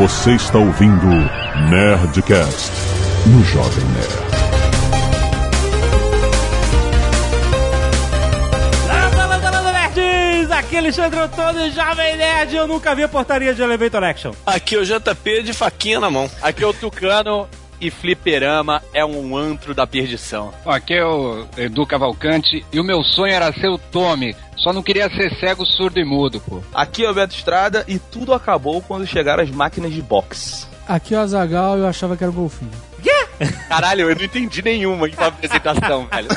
Você está ouvindo Nerdcast no Jovem Nerd. Landa, landa, landa, nerds! Aqui é Alexandre Antônio, Jovem Nerd. Eu nunca vi a portaria de Elevator Action. Aqui é o JP de faquinha na mão. Aqui é o Tucano e fliperama é um antro da perdição. Aqui é o Edu Cavalcante e o meu sonho era ser o Tommy. Só não queria ser cego, surdo e mudo, pô. Aqui é o Beto Estrada e tudo acabou quando chegaram as máquinas de boxe. Aqui é o Azagal e eu achava que era o golfinho. Caralho, eu não entendi nenhuma em apresentação, velho.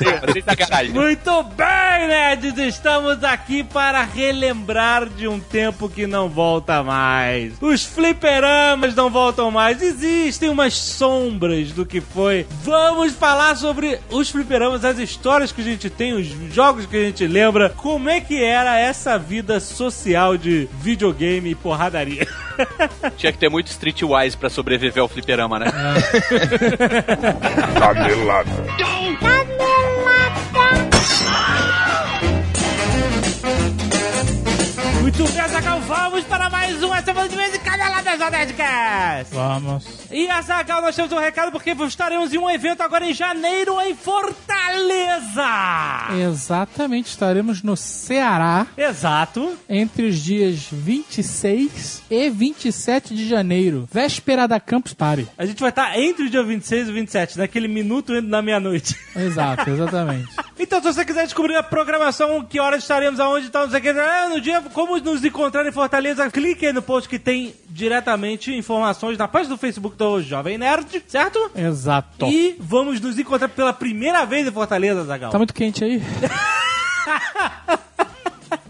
Nenhuma, sem sacanagem. Muito bem, nerds! Estamos aqui para relembrar de um tempo que não volta mais. Os fliperamas não voltam mais. Existem umas sombras do que foi. Vamos falar sobre os fliperamas, as histórias que a gente tem, os jogos que a gente lembra. Como é que era essa vida social de videogame e porradaria? Tinha que ter muito Streetwise pra sobreviver ao fliperama, né? Canelada. Muito bem, Azaghal, vamos para mais uma semana de vez em Caneladas da Nerdcast. Vamos. E Azaghal, nós temos um recado porque estaremos em um evento agora em janeiro em Fortaleza. Exatamente, estaremos no Ceará Exato. entre os dias 26 e 27 de janeiro, véspera da Campus Party. A gente vai estar entre o dia 26 e 27, naquele minuto indo na meia-noite. Exato, exatamente. Então, se você quiser descobrir a programação, que horas estaremos, aonde estamos, não sei o que, ah, no dia, como nos encontrar em Fortaleza, clique aí no post que tem diretamente informações na página do Facebook do Jovem Nerd, certo? Exato. E vamos nos encontrar pela primeira vez em Fortaleza, Zagal. Tá muito quente aí?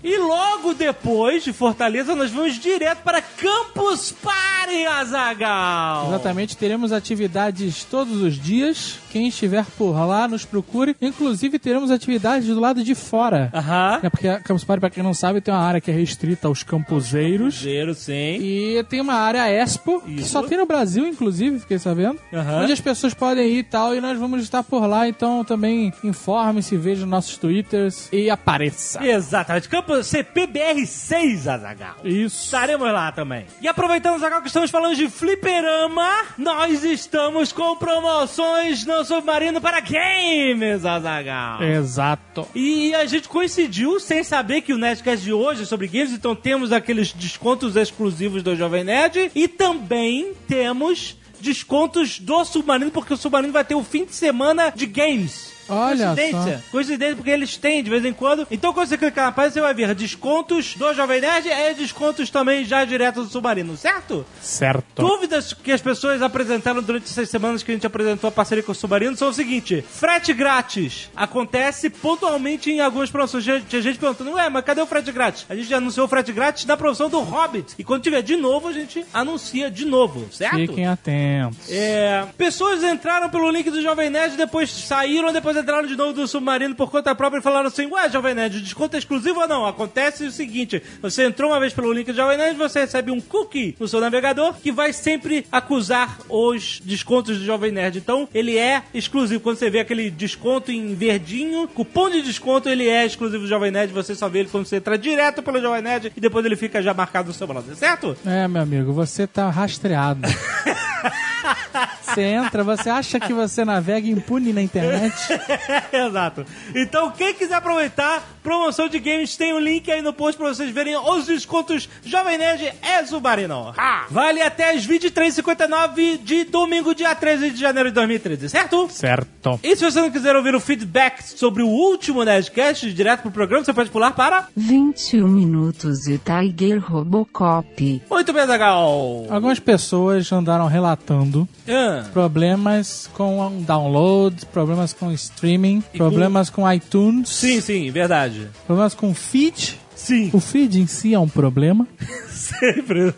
E logo depois de Fortaleza, nós vamos direto para Campus Party, Azagal. Exatamente, teremos atividades todos os dias. Quem estiver por lá, nos procure. Inclusive, teremos atividades do lado de fora. Aham. É porque a Campus Party, pra quem não sabe, tem uma área que é restrita aos campuseiros. Zero, sim. E tem uma área Expo, que Isso. só tem no Brasil, inclusive, fiquei sabendo. Aham. Onde as pessoas podem ir e tal, e nós vamos estar por lá. Então também informe-se, veja nos nossos twitters e apareça. Exatamente. Campus CPBR6, Azagal. Isso. Estaremos lá também. E aproveitando, Azagal, que estamos falando de fliperama, nós estamos com promoções no Submarino para games, Azagal. Exato. E a gente coincidiu sem saber que o Nerdcast de hoje é sobre games, então temos aqueles descontos exclusivos do Jovem Nerd e também temos descontos do Submarino, porque o Submarino vai ter o fim de semana de games. Olha Coincidência. Coincidência, porque eles têm de vez em quando. Então, quando você clicar na página, você vai ver descontos do Jovem Nerd e descontos também já direto do Submarino, certo? Certo. Dúvidas que as pessoas apresentaram durante essas semanas que a gente apresentou a parceria com o Submarino são o seguinte: frete grátis acontece pontualmente em algumas promoções. Tinha tinha gente perguntando, ué, mas cadê o frete grátis? A gente já anunciou o frete grátis na promoção do Hobbit. E quando tiver de novo, a gente anuncia de novo, certo? Fiquem atentos. É, pessoas entraram pelo link do Jovem Nerd, depois saíram, depois entraram de novo do Submarino por conta própria e falaram assim: Ué, Jovem Nerd, o desconto é exclusivo ou não? Acontece o seguinte: você entrou uma vez pelo link do Jovem Nerd, você recebe um cookie no seu navegador que vai sempre acusar os descontos do Jovem Nerd. Então, ele é exclusivo. Quando você vê aquele desconto em verdinho, cupom de desconto, ele é exclusivo do Jovem Nerd. Você só vê ele quando você entra direto pelo Jovem Nerd e depois ele fica já marcado no seu browser, certo? É, meu amigo, você tá rastreado. Você entra, você acha que você navega impune na internet? Exato. Então, quem quiser aproveitar, promoção de games, tem um link aí no post pra vocês verem os descontos Jovem Nerd é Zubarino. Vale até as 23h59 de domingo, dia 13 de janeiro de 2013, certo? Certo. E se você não quiser ouvir o feedback sobre o último Nerdcast, direto pro programa, você pode pular para... 21 minutos e Tiger Robocop. Muito bem, Zagal. Algumas pessoas andaram relatando Ah, problemas com download, problemas com streaming, E problemas com iTunes, sim, sim, verdade. problemas com feed. Sim. O feed em si é um problema, Sempre.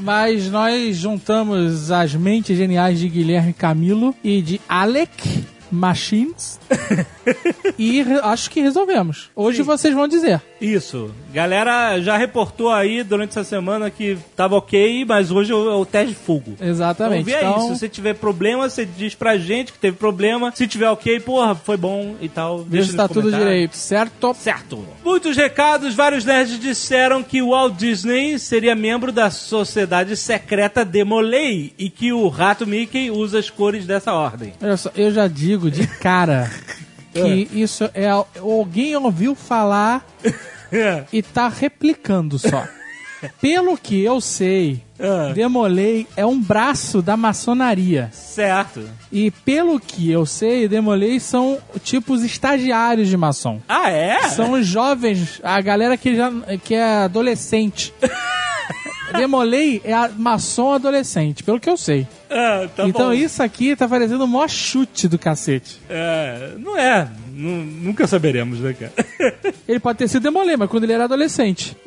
mas nós juntamos as mentes geniais de Guilherme Camilo e de Alec Machines e acho que resolvemos. Hoje Sim. vocês vão dizer. Isso. Galera já reportou aí durante essa semana que tava ok, mas hoje é o teste de fogo. Exatamente. Então, vê Então, se você tiver problema, você diz pra gente que teve problema. Se tiver ok, porra, foi bom e tal. Deixa se tá tudo direito, certo? Certo. Muitos recados, vários nerds disseram que o Walt Disney seria membro da sociedade secreta Demolei e que o rato Mickey usa as cores dessa ordem. Olha só, eu já digo de cara que isso é. Alguém ouviu falar e tá replicando só. Pelo que eu sei, Ah. Demolei é um braço da maçonaria. Certo. E pelo que eu sei, Demolei são tipos estagiários de maçom. Ah, é? São os jovens, a galera que já que é adolescente. Demolei é a maçom adolescente, pelo que eu sei. Ah, tá então bom. isso aqui tá parecendo o maior chute do cacete. É, não é. Nu- nunca saberemos, né, cara? Ele pode ter sido Demolei, mas quando ele era adolescente.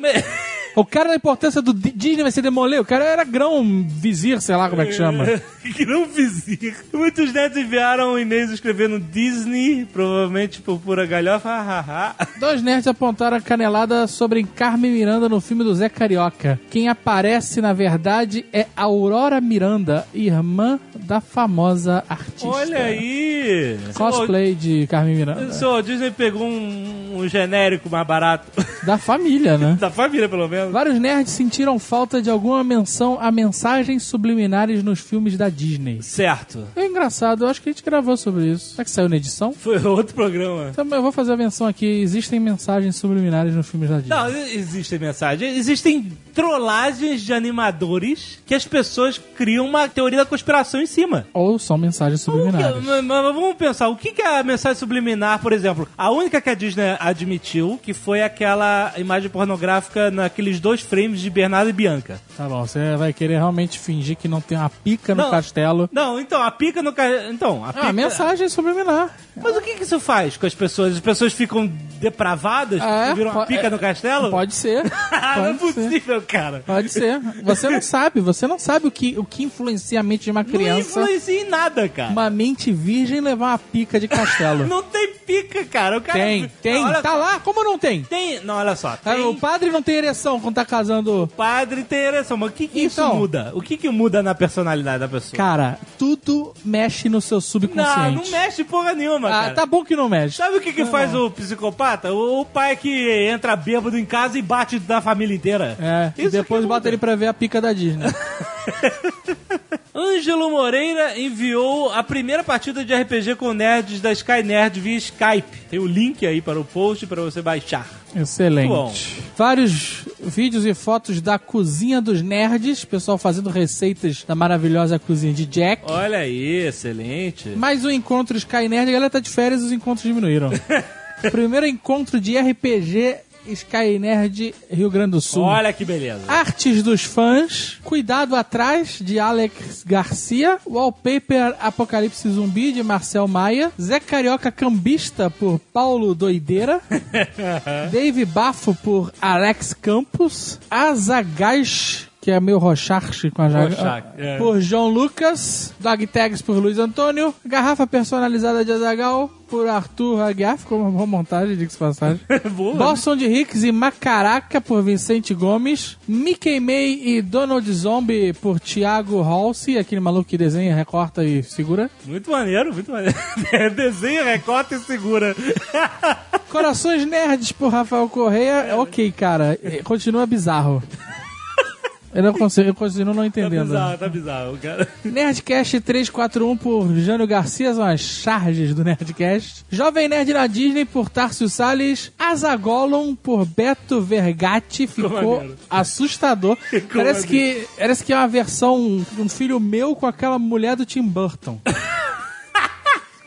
O cara da importância do Di- Disney vai ser Demolei, o cara era grão vizir, sei lá como é que chama. que não vizir. Muitos nerds enviaram e-mails escrevendo Disney, provavelmente por pura galhofa. Dois nerds apontaram a canelada sobre Carmen Miranda no filme do Zé Carioca. Quem aparece, na verdade, é Aurora Miranda, irmã da famosa artista. Olha aí. Cosplay de Carmen Miranda. O senhor Disney pegou um, um genérico mais barato. Da família, né? da família, pelo menos. Vários nerds sentiram falta de alguma menção a mensagens subliminares nos filmes da Disney. Certo. É engraçado, eu acho que a gente gravou sobre isso. Será que saiu na edição? Foi outro programa. Então eu vou fazer a menção aqui. Existem mensagens subliminares nos filmes da Disney. Não, existem mensagens. Existem trollagens de animadores que as pessoas criam uma teoria da conspiração em cima. Ou são mensagens O que- subliminares. mas- mas vamos pensar, o que é a mensagem subliminar, por exemplo? A única que a Disney admitiu, que foi aquela imagem pornográfica naqueles dois frames de Bernardo e Bianca. Tá bom, você vai querer realmente fingir que não tem uma pica no Não. castelo. Não, então, a pica no... ca- Então, a pica... Ah, mensagem subliminar. Mas o que que isso faz com as pessoas? As pessoas ficam depravadas? Ah, é? porque viram uma pica é- no castelo? Pode ser. Ah, não é Pode ser. possível, cara. Pode ser. Você não sabe, você não sabe o que, o que influencia a mente de uma Não criança. influencia em nada, cara. Uma mente virgem levar uma pica de castelo. Não tem pica, cara. Cara... tem, tem. Não, olha tá lá? Como não tem? Tem... Não, olha só. Ah, Tem... O padre não tem ereção quando tá casando. Padre tem ereção, mas o que, que isso Então. muda? O que, que muda na personalidade da pessoa? Cara, tudo mexe no seu não, subconsciente. não mexe porra nenhuma, Ah, cara. tá bom que não mexe. Sabe o que, que faz o psicopata? O, o pai que entra bêbado em casa e bate na família inteira. É, e Isso depois que bota ele pra ver a pica da Disney. Ângelo Moreira enviou a primeira partida de RPG com nerds da Sky Nerd via Skype. Tem o link aí para o post para você baixar. Excelente. Vários vídeos e fotos da cozinha dos nerds, pessoal fazendo receitas da maravilhosa cozinha de Jack. Olha aí, excelente. Mais um encontro Sky Nerd, a galera tá de férias e os encontros diminuíram. Primeiro encontro de RPG Sky Nerd Rio Grande do Sul. Olha que beleza. Artes dos fãs, Cuidado Atrás, de Alex Garcia, Wallpaper Apocalipse Zumbi, de Marcel Maia, Zé Carioca Cambista, por Paulo Doideira, Dave Bafo, por Alex Campos, Azagais, que é meio Rocharche com a Jaga, Rorschach, é. por João Lucas, Dog Tags por Luiz Antônio, Garrafa Personalizada de Azagal, por Arthur Aguiar, ficou uma boa montagem, diga-se de passagem. Boa. Boston de Hicks e Macaraca por Vicente Gomes. Mickey May e Donald Zombie por Thiago Halsey, aquele maluco que desenha, recorta e segura. Muito maneiro, muito maneiro. Desenha, recorta e segura. Corações Nerds por Rafael Correia. Ok, cara, continua bizarro. Eu não consigo, eu continuo não Tá entendendo. bizarro, tá bizarro, cara. Nerdcast 341 por Jânio Garcia, são as charges do Nerdcast. Jovem Nerd na Disney por Tarcio Salles. Azagolon por Beto Vergatti, ficou assustador. parece, que, parece que é uma versão, um filho meu com aquela mulher do Tim Burton.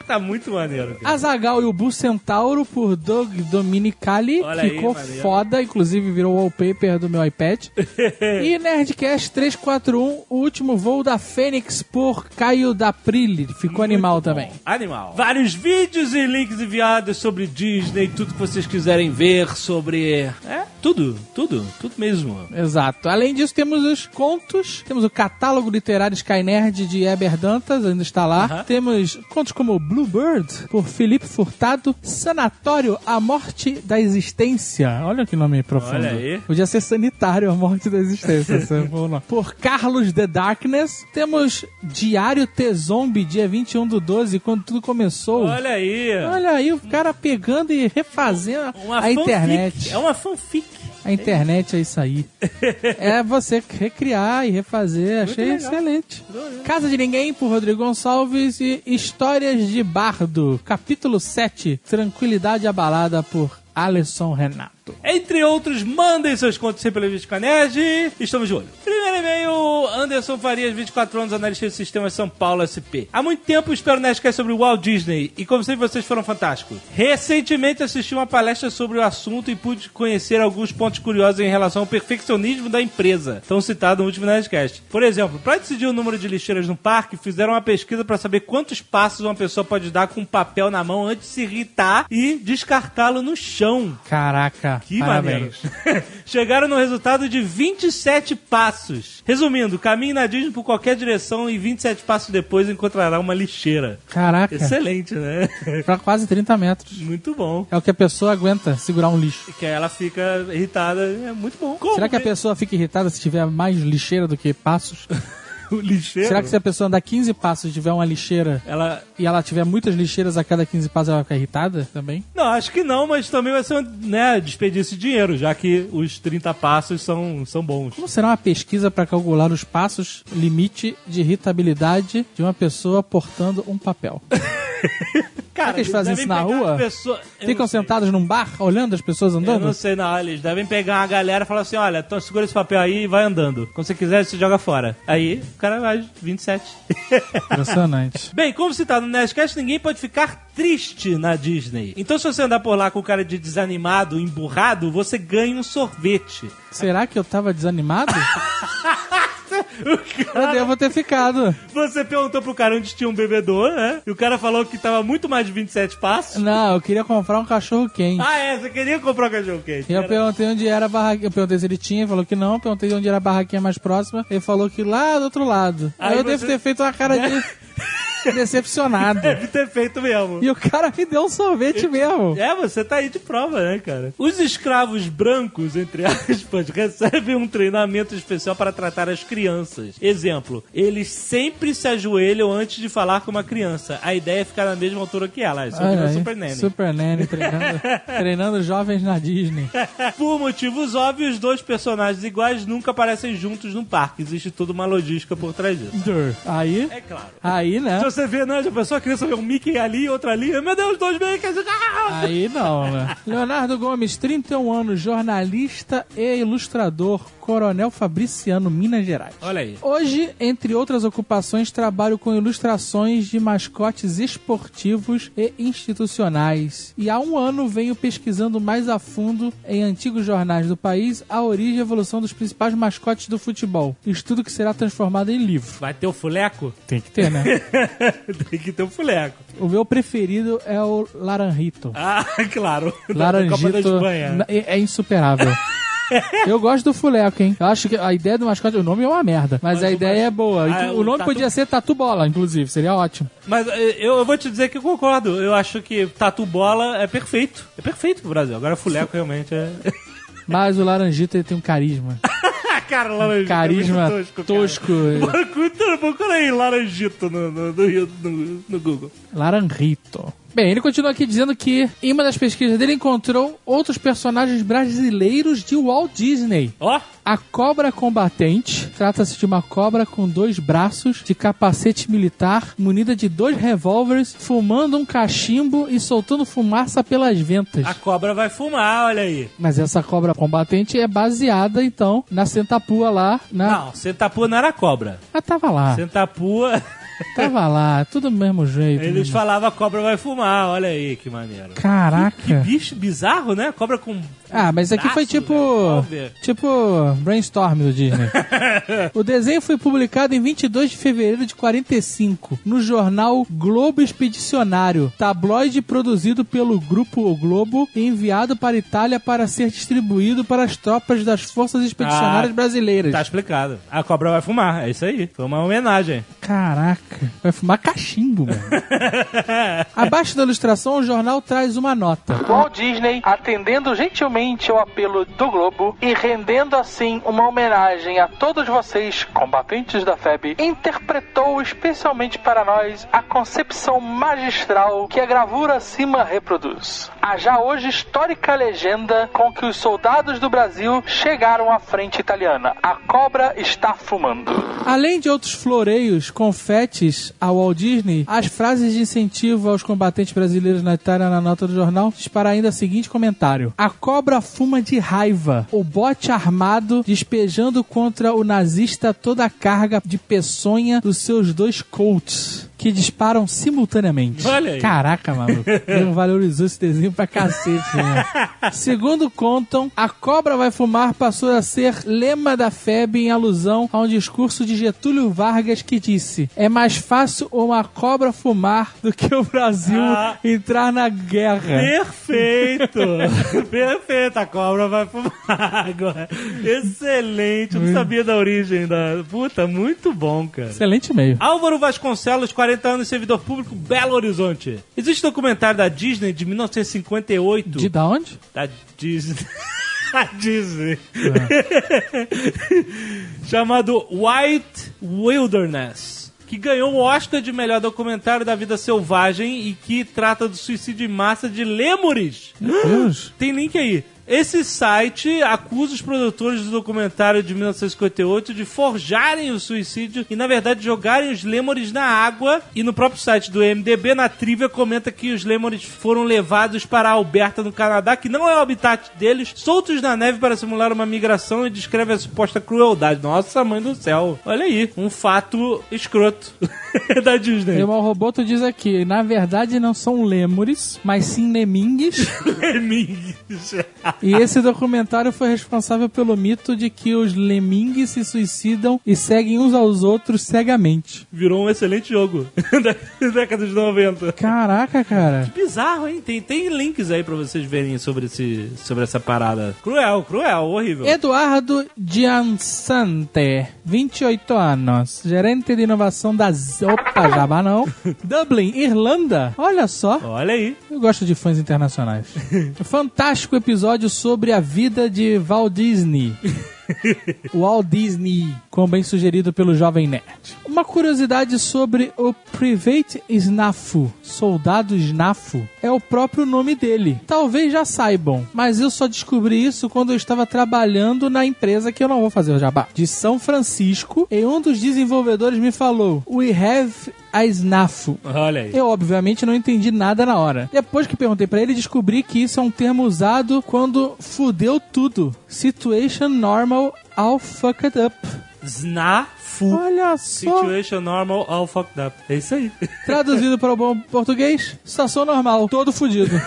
Tá muito maneiro, cara. Azagal e o Bu Centauro por Doug Dominicali. Olha aí, Ficou maneiro. foda, inclusive virou wallpaper do meu iPad. e Nerdcast 341, o último voo da Fênix por Caio da Prilli. Ficou animal também. Animal. Vários vídeos e links enviados sobre Disney, tudo que vocês quiserem ver sobre. É? tudo, tudo, tudo mesmo. Exato. Além disso, temos os contos, temos o catálogo literário Sky Nerd de Eber Dantas, ainda está lá. Aham. Temos contos como Bluebird, por Felipe Furtado, Sanatório, A Morte da Existência. Olha que nome profundo. Olha aí. Podia ser Sanitário, A Morte da Existência. nome. por Carlos The Darkness. Temos Diário T-Zombie, dia 21 do 12, quando tudo começou. Olha aí. Olha aí o cara pegando e refazendo Uma a fanfic. internet. É uma fanfic. A internet é isso aí. é você recriar e refazer. Achei legal. excelente. Casa de Ninguém, por Rodrigo Gonçalves. E Histórias de Bardo, capítulo 7. Tranquilidade Abalada, por Alisson Renato. Entre outros, mandem seus contos sempre pela Vídeo Nerd. Estamos de olho. Primeiro e-mail, Anderson Farias, 24 anos, analista de sistemas São Paulo SP. Há muito tempo espero Nerdcast sobre o Walt Disney e como sempre vocês foram fantásticos. Recentemente assisti uma palestra sobre o assunto e pude conhecer alguns pontos curiosos em relação ao perfeccionismo da empresa, tão citado no último Nerdcast. Por exemplo, para decidir o número de lixeiras no parque, fizeram uma pesquisa para saber quantos passos uma pessoa pode dar com um papel na mão antes de se irritar e descartá-lo no chão. Caraca, Que parabéns. maneiro. Chegaram no resultado de 27 passos. Resumindo, caminhe na Disney por qualquer direção e 27 passos depois encontrará uma lixeira. Caraca, Excelente, né? pra quase 30 metros. Muito bom. É o que a pessoa aguenta segurar um lixo. Que aí ela fica irritada. É muito bom. Como Será que a pessoa fica irritada se tiver mais lixeira do que passos? O lixeiro? Será que se a pessoa andar 15 passos e tiver uma lixeira Ela... e ela tiver muitas lixeiras a cada 15 passos, ela vai ficar irritada também? Não, acho que não, mas também vai ser um né, desperdício de dinheiro, já que os 30 passos são, são bons. Como será uma pesquisa para calcular os passos limite de irritabilidade de uma pessoa portando um papel? Cara, que eles fazem isso na rua? eu Ficam sentados num bar olhando as pessoas Eu andando? não sei, não. Eles devem pegar uma galera e falar assim: olha, então segura esse papel aí e vai andando. Quando você quiser, você joga fora. Aí o cara vai, 27. Impressionante. Bem, como citado no Nerdcast, ninguém pode ficar triste na Disney. Então, se você andar por lá com cara de desanimado, emburrado, você ganha um sorvete. Será que eu tava desanimado? Eu devo ter ficado. Você perguntou pro cara onde tinha um bebedouro, né? E o cara falou que tava muito mais de 27 passos. Não, eu queria comprar um cachorro quente. Ah, é? Você queria comprar um cachorro quente? E eu perguntei onde era a barraquinha. Eu perguntei se ele tinha, falou que não. Perguntei onde era a barraquinha mais próxima. Ele falou que lá do outro lado. Aí Aí eu você- devo ter feito uma cara de decepcionado. Deve ter feito mesmo. E o cara me deu um sorvete mesmo. É, você tá aí de prova, né, cara? Os escravos brancos, entre aspas, recebem um treinamento especial para tratar as crianças. Exemplo, eles sempre se ajoelham antes de falar com uma criança. A ideia é ficar na mesma altura que ela. Isso é Super Nanny. Super Nanny treinando, treinando jovens na Disney. Por motivos óbvios, dois personagens iguais nunca aparecem juntos no parque. Existe toda uma logística por trás disso. Aí, É claro. aí, né? Você vê, né, a pessoa, a criança vê um Mickey ali, outra ali, meu Deus, dois Mickeys! Ah! Aí não, né? Leonardo Gomes, 31 anos, jornalista e ilustrador, Coronel Fabriciano, Minas Gerais. Olha aí. Hoje, entre outras ocupações, trabalho com ilustrações de mascotes esportivos e institucionais. E há um ano venho pesquisando mais a fundo em antigos jornais do país a origem e evolução dos principais mascotes do futebol. Estudo que será transformado em livro. Vai ter o fuleco? Tem que ter, né? Tem que ter o fuleco. o meu preferido é o Laranjito. Ah, claro. Laranjito é insuperável. Eu gosto do fuleco, hein? Eu acho que a ideia do mascote, o nome é uma merda, mas, Mas a ideia mas- é boa. Ah, o o nome tatu- podia ser Tatu Bola, inclusive, seria ótimo. Mas eh, eu, eu vou te dizer que eu concordo. Eu acho que tatu bola é perfeito. É perfeito pro Brasil. Agora fuleco realmente é. Mas o Laranjito tem um carisma. Cara, laranjito. Carisma é tosco. tosco. Cara. Procura- Procura aí, laranjito no, no, no, no- no Google. Laranjito. Bem, ele continua aqui dizendo que em uma das pesquisas dele encontrou outros personagens brasileiros de Walt Disney. Ó, A cobra combatente trata-se de uma cobra com dois braços, de capacete militar, munida de dois revólveres, fumando um cachimbo e soltando fumaça pelas ventas. a cobra vai fumar, olha aí. Mas essa cobra combatente é baseada, então, na Sentapua lá. Na... Não, Sentapua não era cobra. Ela tava lá. Sentapua. Tava lá, tudo do mesmo jeito. Eles né? falavam a cobra vai fumar, olha aí que maneiro. Que Caraca. bicho bizarro, né? Cobra com. Ah, mas aqui foi tipo. né? Tipo brainstorm do Disney. o desenho foi publicado em 22 de fevereiro de 45 no jornal Globo Expedicionário, tabloide produzido pelo Grupo O Globo e enviado para a Itália para ser distribuído para as tropas das Forças Expedicionárias Ah, Brasileiras. Tá explicado. A cobra vai fumar, é isso aí. Foi uma homenagem. Caraca, vai fumar cachimbo, mano. Abaixo da ilustração, o jornal traz uma nota. Walt Disney, atendendo gentilmente ao apelo do Globo e rendendo assim uma homenagem a todos vocês, combatentes da FEB, interpretou especialmente para nós a concepção magistral que a gravura acima reproduz. A já hoje histórica legenda com que os soldados do Brasil chegaram à frente italiana. A cobra está fumando. Além de outros floreios, confetes ao Walt Disney, as frases de incentivo aos combatentes brasileiros na Itália na nota do jornal dispara ainda o seguinte comentário: A cobra fuma de raiva, o bote armado despejando contra o nazista toda a carga de peçonha dos seus dois Colts. Que disparam simultaneamente. Olha aí. Caraca, maluco. Ele valorizou esse desenho pra cacete, né? Segundo contam, a cobra vai fumar passou a ser lema da FEB em alusão a um discurso de Getúlio Vargas que disse: É mais fácil uma cobra fumar do que o Brasil Ah. entrar na guerra. Perfeito! Perfeito, a cobra vai fumar agora. Excelente, eu não sabia da origem da. Puta, muito bom, cara. Excelente meio. Álvaro Vasconcelos, 40 anos, servidor público, Belo Horizonte. Existe um documentário da Disney de 1958. De da onde? Da Disney. da Disney. Chamado White Wilderness. Que ganhou o Oscar de melhor documentário da vida selvagem e que trata do suicídio em massa de lêmures. Deus. Tem link aí. Esse site acusa os produtores do documentário de 1958 de forjarem o suicídio e, na verdade, jogarem os lêmures na água. E no próprio site do MDB, na trivia, comenta que os lêmures foram levados para Alberta, no Canadá, que não é o habitat deles, soltos na neve para simular uma migração e descreve a suposta crueldade. Nossa, mãe do céu. Olha aí, um fato escroto da Disney. E o Roboto diz aqui: na verdade não são lêmures, mas sim lemingues. Lemmings. E esse documentário foi responsável pelo mito de que os lemingues se suicidam e seguem uns aos outros cegamente. Virou um excelente jogo da década de 90. Caraca, cara. Bizarro, hein? Tem, tem links aí pra vocês verem sobre, esse, sobre essa parada. Cruel, cruel, horrível. Eduardo Giansante, 28 anos, gerente de inovação da Z- Opa, Jabá não. Dublin, Irlanda. Olha só. Olha aí. Eu gosto de fãs internacionais. Fantástico episódio sobre a vida de Walt Disney. Walt Disney, como bem sugerido pelo Jovem Nerd. Uma curiosidade sobre o Private Snafu, Soldado Snafu, é o próprio nome dele. Talvez já saibam, mas eu só descobri isso quando eu estava trabalhando na empresa que eu não vou fazer o jabá, de São Francisco, e um dos desenvolvedores me falou: We have a Snafu. Olha aí. Eu, obviamente, não entendi nada na hora. Depois que perguntei pra ele, descobri que isso é um termo usado quando fudeu tudo. Situation normal, all fucked up. Snafu. Olha só. Situation normal, all fucked up. É isso aí. Traduzido para o bom português, situação normal, todo fudido.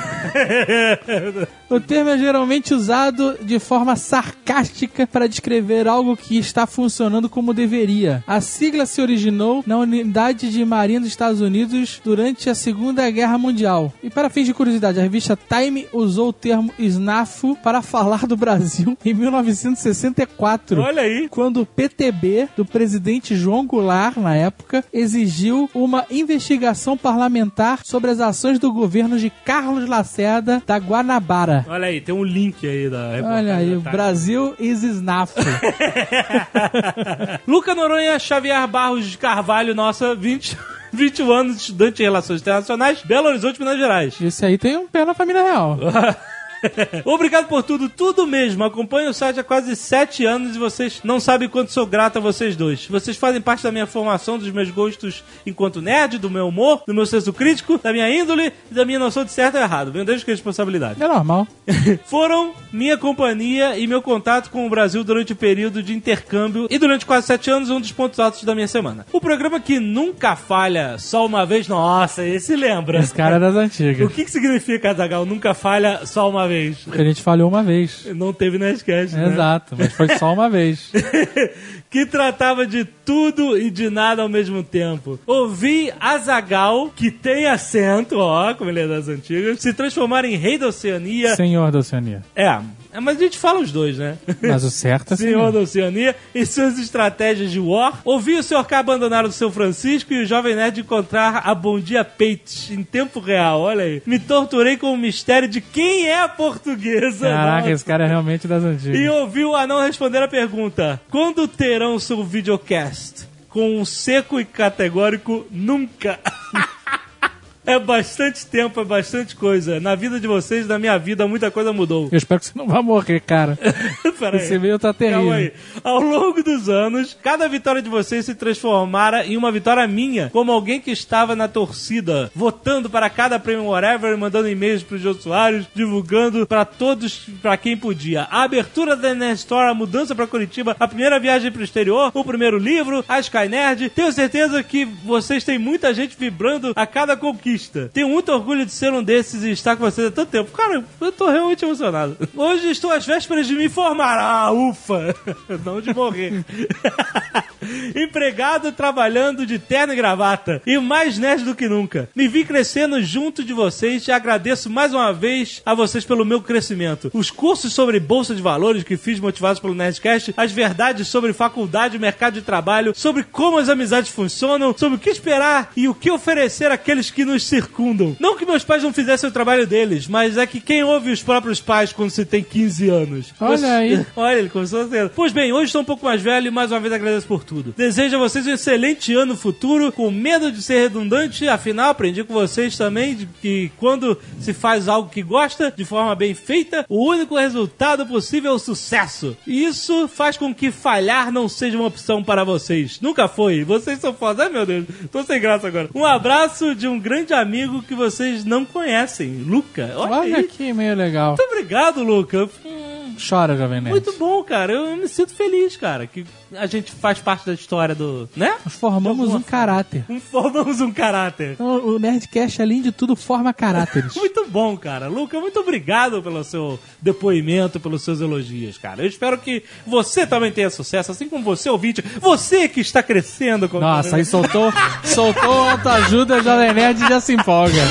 O termo é geralmente usado de forma sarcástica para descrever algo que está funcionando como deveria. A sigla se originou na Unidade de Marinha dos Estados Unidos durante a Segunda Guerra Mundial. E para fins de curiosidade, a revista Time usou o termo SNAFO para falar do Brasil em 1964 Olha aí. quando o PTB do presidente João Goulart, na época, exigiu uma investigação parlamentar sobre as ações do governo de Carlos Lacerda da Guanabara. Olha aí, tem um link aí da Olha aí, da. Brasil is snaf. Luca Noronha Xavier Barros de Carvalho, nossa, 20, 21 anos, estudante de Relações Internacionais, Belo Horizonte, Minas Gerais. Esse aí tem um pé na família real. Obrigado por tudo, tudo mesmo. Acompanho o site há quase sete anos e vocês não sabem quanto sou grato a vocês dois. Vocês fazem parte da minha formação, dos meus gostos enquanto nerd, do meu humor, do meu senso crítico, da minha índole e da minha noção de certo e errado. Venho desde que responsabilidade. É normal. Foram minha companhia e meu contato com o Brasil durante o período de intercâmbio e durante quase sete anos um dos pontos altos da minha semana. O programa que nunca falha só uma vez, nossa, esse lembra. Esse cara é das O antigas. que, que significa, Azagal, nunca falha só uma vez? Porque a gente falhou uma vez. Não teve Nerdcast, né? Exato, mas foi só uma vez. que tratava de tudo e de nada ao mesmo tempo. Ouvi Azagal, que tem acento, ó, como ele é das antigas, se transformar em rei da Oceania. Senhor da Oceania. É, é, mas a gente fala os dois, né? Mas o certo é Senhor senhor. da Oceania e suas estratégias de war. Ouvi o Sr. K abandonar o São Francisco e o Jovem Nerd encontrar a Bom Dia Peites em tempo real, olha aí. Me torturei com o mistério de quem é a portuguesa. Caraca, Nossa. esse cara é realmente das E antigas. ouvi o anão responder a pergunta: Quando terão seu videocast? Com um seco e categórico nunca. É bastante tempo, é bastante coisa. Na vida de vocês, na minha vida, muita coisa mudou. Eu espero que você não vá morrer, cara. Pera Esse meio tá terrível. Calma aí. Ao longo dos anos, cada vitória de vocês se transformara em uma vitória minha, como alguém que estava na torcida, votando para cada prêmio whatever, mandando e-mails para os usuários, divulgando para todos, para quem podia. A abertura da Nerd Store, a mudança para Curitiba, a primeira viagem para o exterior, o primeiro livro, a Sky Nerd. Tenho certeza que vocês têm muita gente vibrando a cada conquista. Tenho muito orgulho de ser um desses e estar com vocês há tanto tempo. Cara, eu tô realmente emocionado. Hoje estou às vésperas de me formar. Ah, ufa! Não de morrer. Empregado trabalhando de terno e gravata. E mais nerd do que nunca. Me vi crescendo junto de vocês e agradeço mais uma vez a vocês pelo meu crescimento. Os cursos sobre bolsa de valores que fiz motivados pelo Nerdcast, as verdades sobre faculdade mercado de trabalho, sobre como as amizades funcionam, sobre o que esperar e o que oferecer àqueles que nos circundam. Não que meus pais não fizessem o trabalho deles, mas é que quem ouve os próprios pais quando se tem 15 anos? Olha Você- aí. Olha, ele começou a ser. Pois bem, hoje estou um pouco mais velho e mais uma vez agradeço por tudo. Desejo a vocês um excelente ano futuro, com medo de ser redundante, afinal aprendi com vocês também de que quando se faz algo que gosta, de forma bem feita, o único resultado possível é o sucesso. E isso faz com que falhar não seja uma opção para vocês. Nunca foi. Vocês são foda. Ai, meu Deus, tô sem graça agora. Um abraço de um grande amigo que vocês não conhecem, Luca. Olha, Olha aí. aqui, meio legal. Muito obrigado, Luca. Chora, Jovem Nerd. Muito bom, cara. Eu me sinto feliz, cara, que a gente faz parte da história do. né? Nós formamos um caráter. Um- Formamos um caráter. Então, o Nerdcast, além de tudo, forma caráteres. Muito bom, cara. Luca, muito obrigado pelo seu depoimento, pelos seus elogios, cara. Eu espero que você também tenha sucesso, assim como você, ouvinte. Você que está crescendo. Como Nossa, aí soltou, soltou autoajuda, Jovem Nerd já se empolga.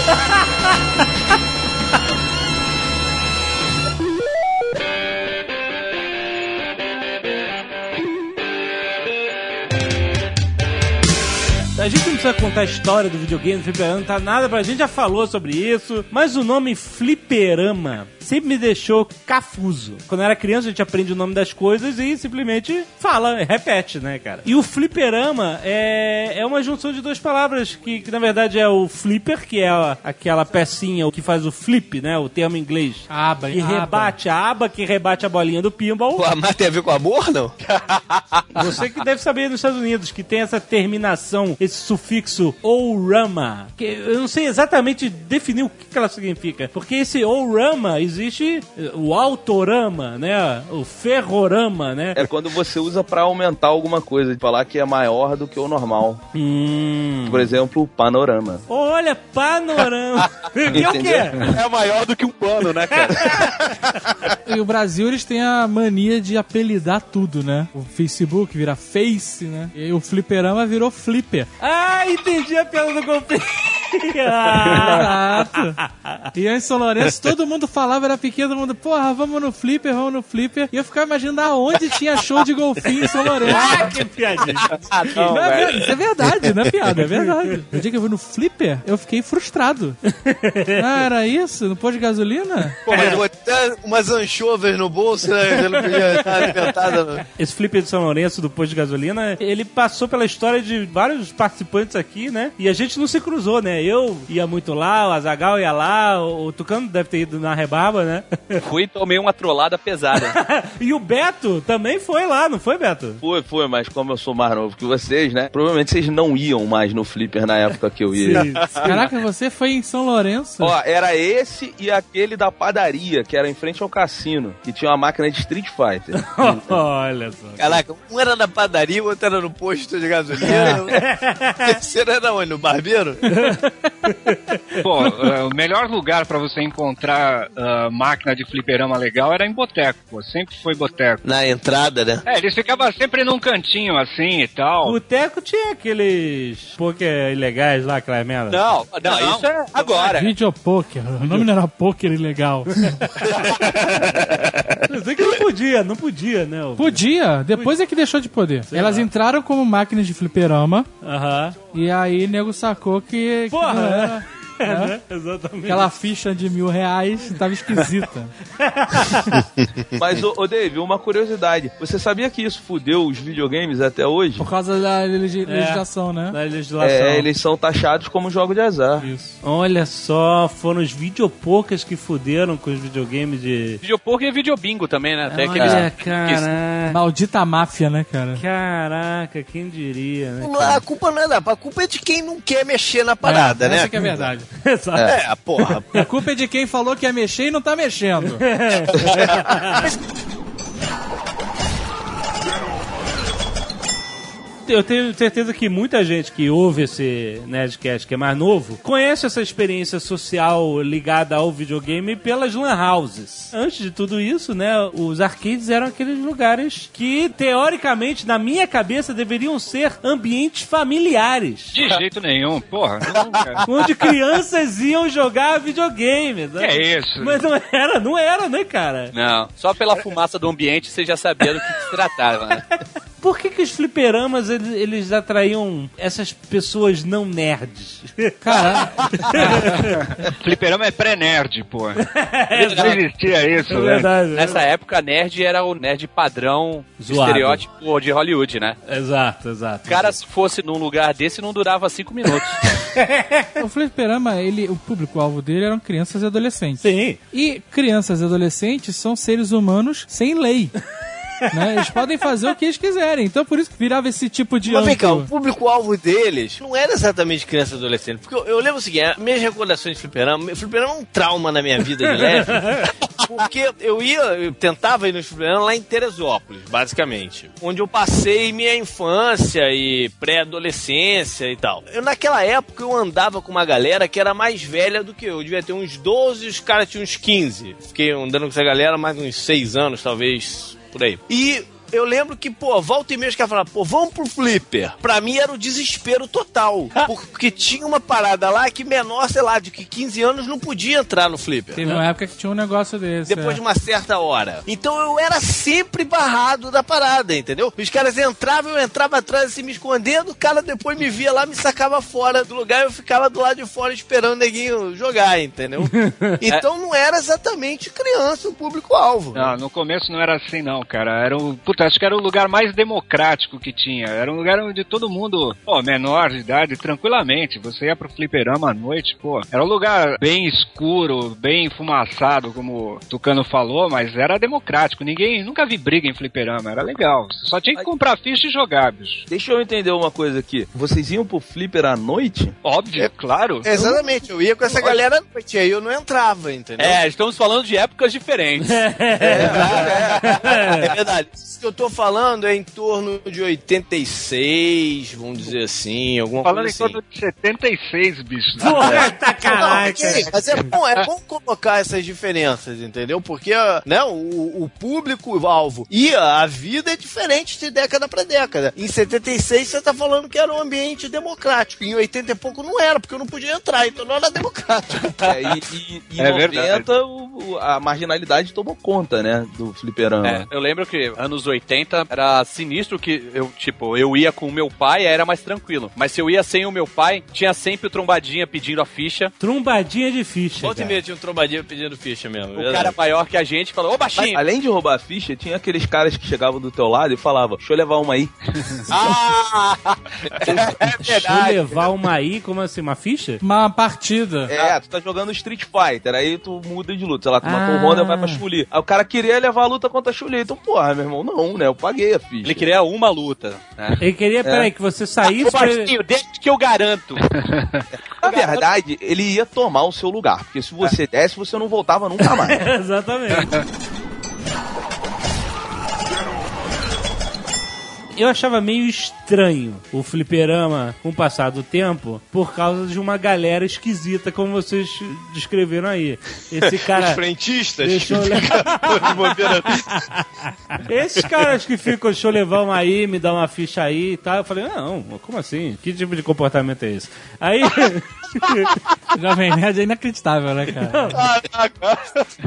Precisa contar a história do videogame, do fliperama, não tá nada pra gente, já falou sobre isso. Mas o nome fliperama sempre me deixou cafuso. Quando eu era criança, a gente aprende o nome das coisas e simplesmente fala, repete, né, cara? E o fliperama é, é uma junção de duas palavras, que, que na verdade é o flipper, que é a- aquela pecinha que faz o flip, né, o termo em inglês. Aba, Que rebate a aba, que rebate a bolinha do pinball. O amar tem a ver com amor, não? Você que deve saber nos Estados Unidos que tem essa terminação, esse sufixo ourama, que eu não sei exatamente definir o que ela significa, porque esse ourama existe o autorama, né? O ferrorama, né? É quando você usa pra aumentar alguma coisa, de falar que é maior do que o normal. Hum. Por exemplo, panorama. Olha, panorama. que é o quê? É maior do que um pano, né, cara? E o Brasil, eles têm a mania de apelidar tudo, né? O Facebook vira Face, né? E o fliperama virou Flipper. Ah, entendi a piada do golpe. Ah. Exato. E aí em São Lourenço, todo mundo falava, era pequeno, todo mundo, porra, vamos no Flipper, vamos no Flipper. E eu ficava imaginando aonde tinha show de golfinho em São Lourenço. Ah, que piadinha. Não, é ver- isso é verdade, não é piada, é verdade. No dia que eu fui no Flipper, eu fiquei frustrado. Ah, era isso? No posto de gasolina? Pô, mas botar umas anchovas no bolso, né? Você não podia estar alimentada. no- Esse flipper de São Lourenço do posto de gasolina, ele passou pela história de vários participantes aqui, né? E a gente não se cruzou, né? Eu ia muito lá, o Azagal ia lá, o Tucano deve ter ido na rebarba, né? Fui e tomei uma trollada pesada. e o Beto também foi lá, não foi, Beto? Foi, foi, mas como eu sou mais novo que vocês, né? Provavelmente vocês não iam mais no Flipper na época que eu ia. Caraca, você foi em São Lourenço? Ó, era esse e aquele da padaria, que era em frente ao cassino, que tinha uma máquina de Street Fighter. Olha só. Caraca, um era na padaria, o outro era no posto de gasolina. O terceiro era onde? No barbeiro? Pô, eh, o melhor lugar pra você encontrar ah, máquina de fliperama legal era em boteco, pô. Sempre foi boteco. Na entrada, né? É, eles ficavam sempre num cantinho assim e tal. Boteco tinha aqueles poker ilegais lá, aquela merda. Não, não, isso é agora. Videopoker. O nome não era poker ilegal. Quer dizer que não podia, não podia, né? o- Podia, depois é que deixou de poder. Elas entraram como máquinas de fliperama Aham. e aí nego sacou que, que É, né? Exatamente. Aquela ficha de mil reais tava esquisita. Mas, ô, ô Dave, uma curiosidade. Você sabia que isso fudeu os videogames até hoje? Por causa da legi- legislação, né? Da legislação. É, eles são taxados como jogo de azar. Isso. Olha só, foram os videopokers que fuderam com os videogames de. Videopoker e videobingo também, né? Tem aqueles... Olha, caraca. Maldita máfia, né, cara? Caraca, quem diria, né? Não, A culpa não é da. A culpa é de quem não quer mexer na parada, né? Essa que é verdade. Exato. É, porra. A culpa é de quem falou que ia mexer e não tá mexendo. Eu tenho certeza que muita gente que ouve esse Nerdcast que é mais novo conhece essa experiência social ligada ao videogame pelas lan houses. Antes de tudo isso, né, os arcades eram aqueles lugares que, teoricamente, na minha cabeça, deveriam ser ambientes familiares. De jeito nenhum, porra. Nunca. Onde crianças iam jogar videogame. né? Que é isso? Mas não era, não era, né, cara? Não, só pela fumaça do ambiente você já sabia do que, que se tratava, né? Por que, que os fliperamas eles, eles atraíam essas pessoas não nerds? Cara, Fliperama é pré-nerd, pô. Não existia isso, É né? verdade. Nessa época, nerd era o nerd padrão, Zoado. estereótipo de Hollywood, né? Exato, exato. O cara, se fosse num lugar desse, não durava cinco minutos. o fliperama, ele, o público-alvo dele eram crianças e adolescentes. Sim. E crianças e adolescentes são seres humanos sem lei. Né? Eles podem fazer o que eles quiserem. Então por isso que virava esse tipo de Mas vem cá, o público-alvo deles não era exatamente criança e adolescente. Porque eu, eu lembro o seguinte, minhas recordações de fliperama, fliperama é um trauma na minha vida de leve. porque eu ia, eu tentava ir nos fliperama lá em Teresópolis, basicamente. Onde eu passei minha infância e pré-adolescência e tal. Eu, naquela época, eu andava com uma galera que era mais velha do que eu. Eu devia ter uns 12 e os caras tinham uns 15. Fiquei andando com essa galera mais uns 6 anos, talvez, por aí. E eu lembro que, pô, volta e meia os caras falavam, pô, vamos pro Flipper. Pra mim era o desespero total. Porque tinha uma parada lá que menor, sei lá, de que 15 anos não podia entrar no Flipper. Teve uma época que tinha um negócio desse. Depois é. de uma certa hora. Então eu era sempre barrado da parada, entendeu? Os caras entravam, eu entrava atrás assim, me escondendo, o cara depois me via lá, me sacava fora do lugar e eu ficava do lado de fora esperando o neguinho jogar, entendeu? Então não era exatamente criança o público-alvo. Não, no começo não era assim não, cara. Era o, puta, acho que era o lugar mais democrático que tinha. Era um lugar onde todo mundo, pô, menor de idade, tranquilamente. Você ia pro fliperama à noite, pô. Era um lugar bem escuro, bem fumaçado, como o Tucano falou, mas era democrático. Ninguém, nunca vi briga em fliperama. Era legal. Você só tinha que comprar ficha e jogar, bicho. Deixa eu entender uma coisa aqui. Vocês iam pro Flipper à noite? Óbvio, claro. Exatamente, eu ia com essa galera à noite, aí eu não entrava, entendeu? É, estamos falando de épocas diferentes. É verdade. Que eu tô falando é em torno de 86, vamos dizer assim, alguma Falando coisa em assim. torno de 76, bicho. Porra, tá Não, caraca. ok, mas é bom, é bom colocar essas diferenças, entendeu? Porque né, o, o público-alvo e a, vida é diferente de década pra década. Em 76 você tá falando que era um ambiente democrático. Em 80 e pouco não era, porque eu não podia entrar, então não era democrático. É, e e- em É 90 verdade. o- o- a marginalidade tomou conta, né? Do fliperama. É, eu lembro que anos 80 era sinistro que eu, tipo, eu ia com o meu pai, era mais tranquilo. Mas se eu ia sem o meu pai, tinha sempre o trombadinha pedindo a ficha. Trombadinha de ficha. Volta e meia tinha um trombadinho pedindo ficha mesmo. O verdade. cara maior que a gente falou, ô Mas, baixinho! além de roubar a ficha, tinha aqueles caras que chegavam do teu lado e falavam, deixa eu levar uma aí. Ah! é Deixa eu levar uma aí, como assim, uma ficha? Uma partida. É, tu tá jogando Street Fighter, aí tu muda de luta. Sei lá, tu matou Ah. o Honda, vai pra Chuli. Aí o cara queria levar a luta contra a Chuli. Então, porra, meu irmão, não, né? Eu paguei a ficha. Ele queria uma luta. Né? Ele queria, peraí, que você saísse pra ele... deixa que eu garanto. Na verdade, ele ia tomar o seu lugar. Porque se você desse, você não voltava nunca mais. Exatamente. Eu achava meio estranho o fliperama com o passar do tempo por causa de uma galera esquisita, como vocês descreveram aí. Esse cara. Os frentistas. Deixa eu olhar. Esses caras que ficam, deixa eu levar uma aí, me dá uma ficha aí e tal. Eu falei, não, como assim? Que tipo de comportamento é esse? Aí. Jovem Nerd é inacreditável, né, cara?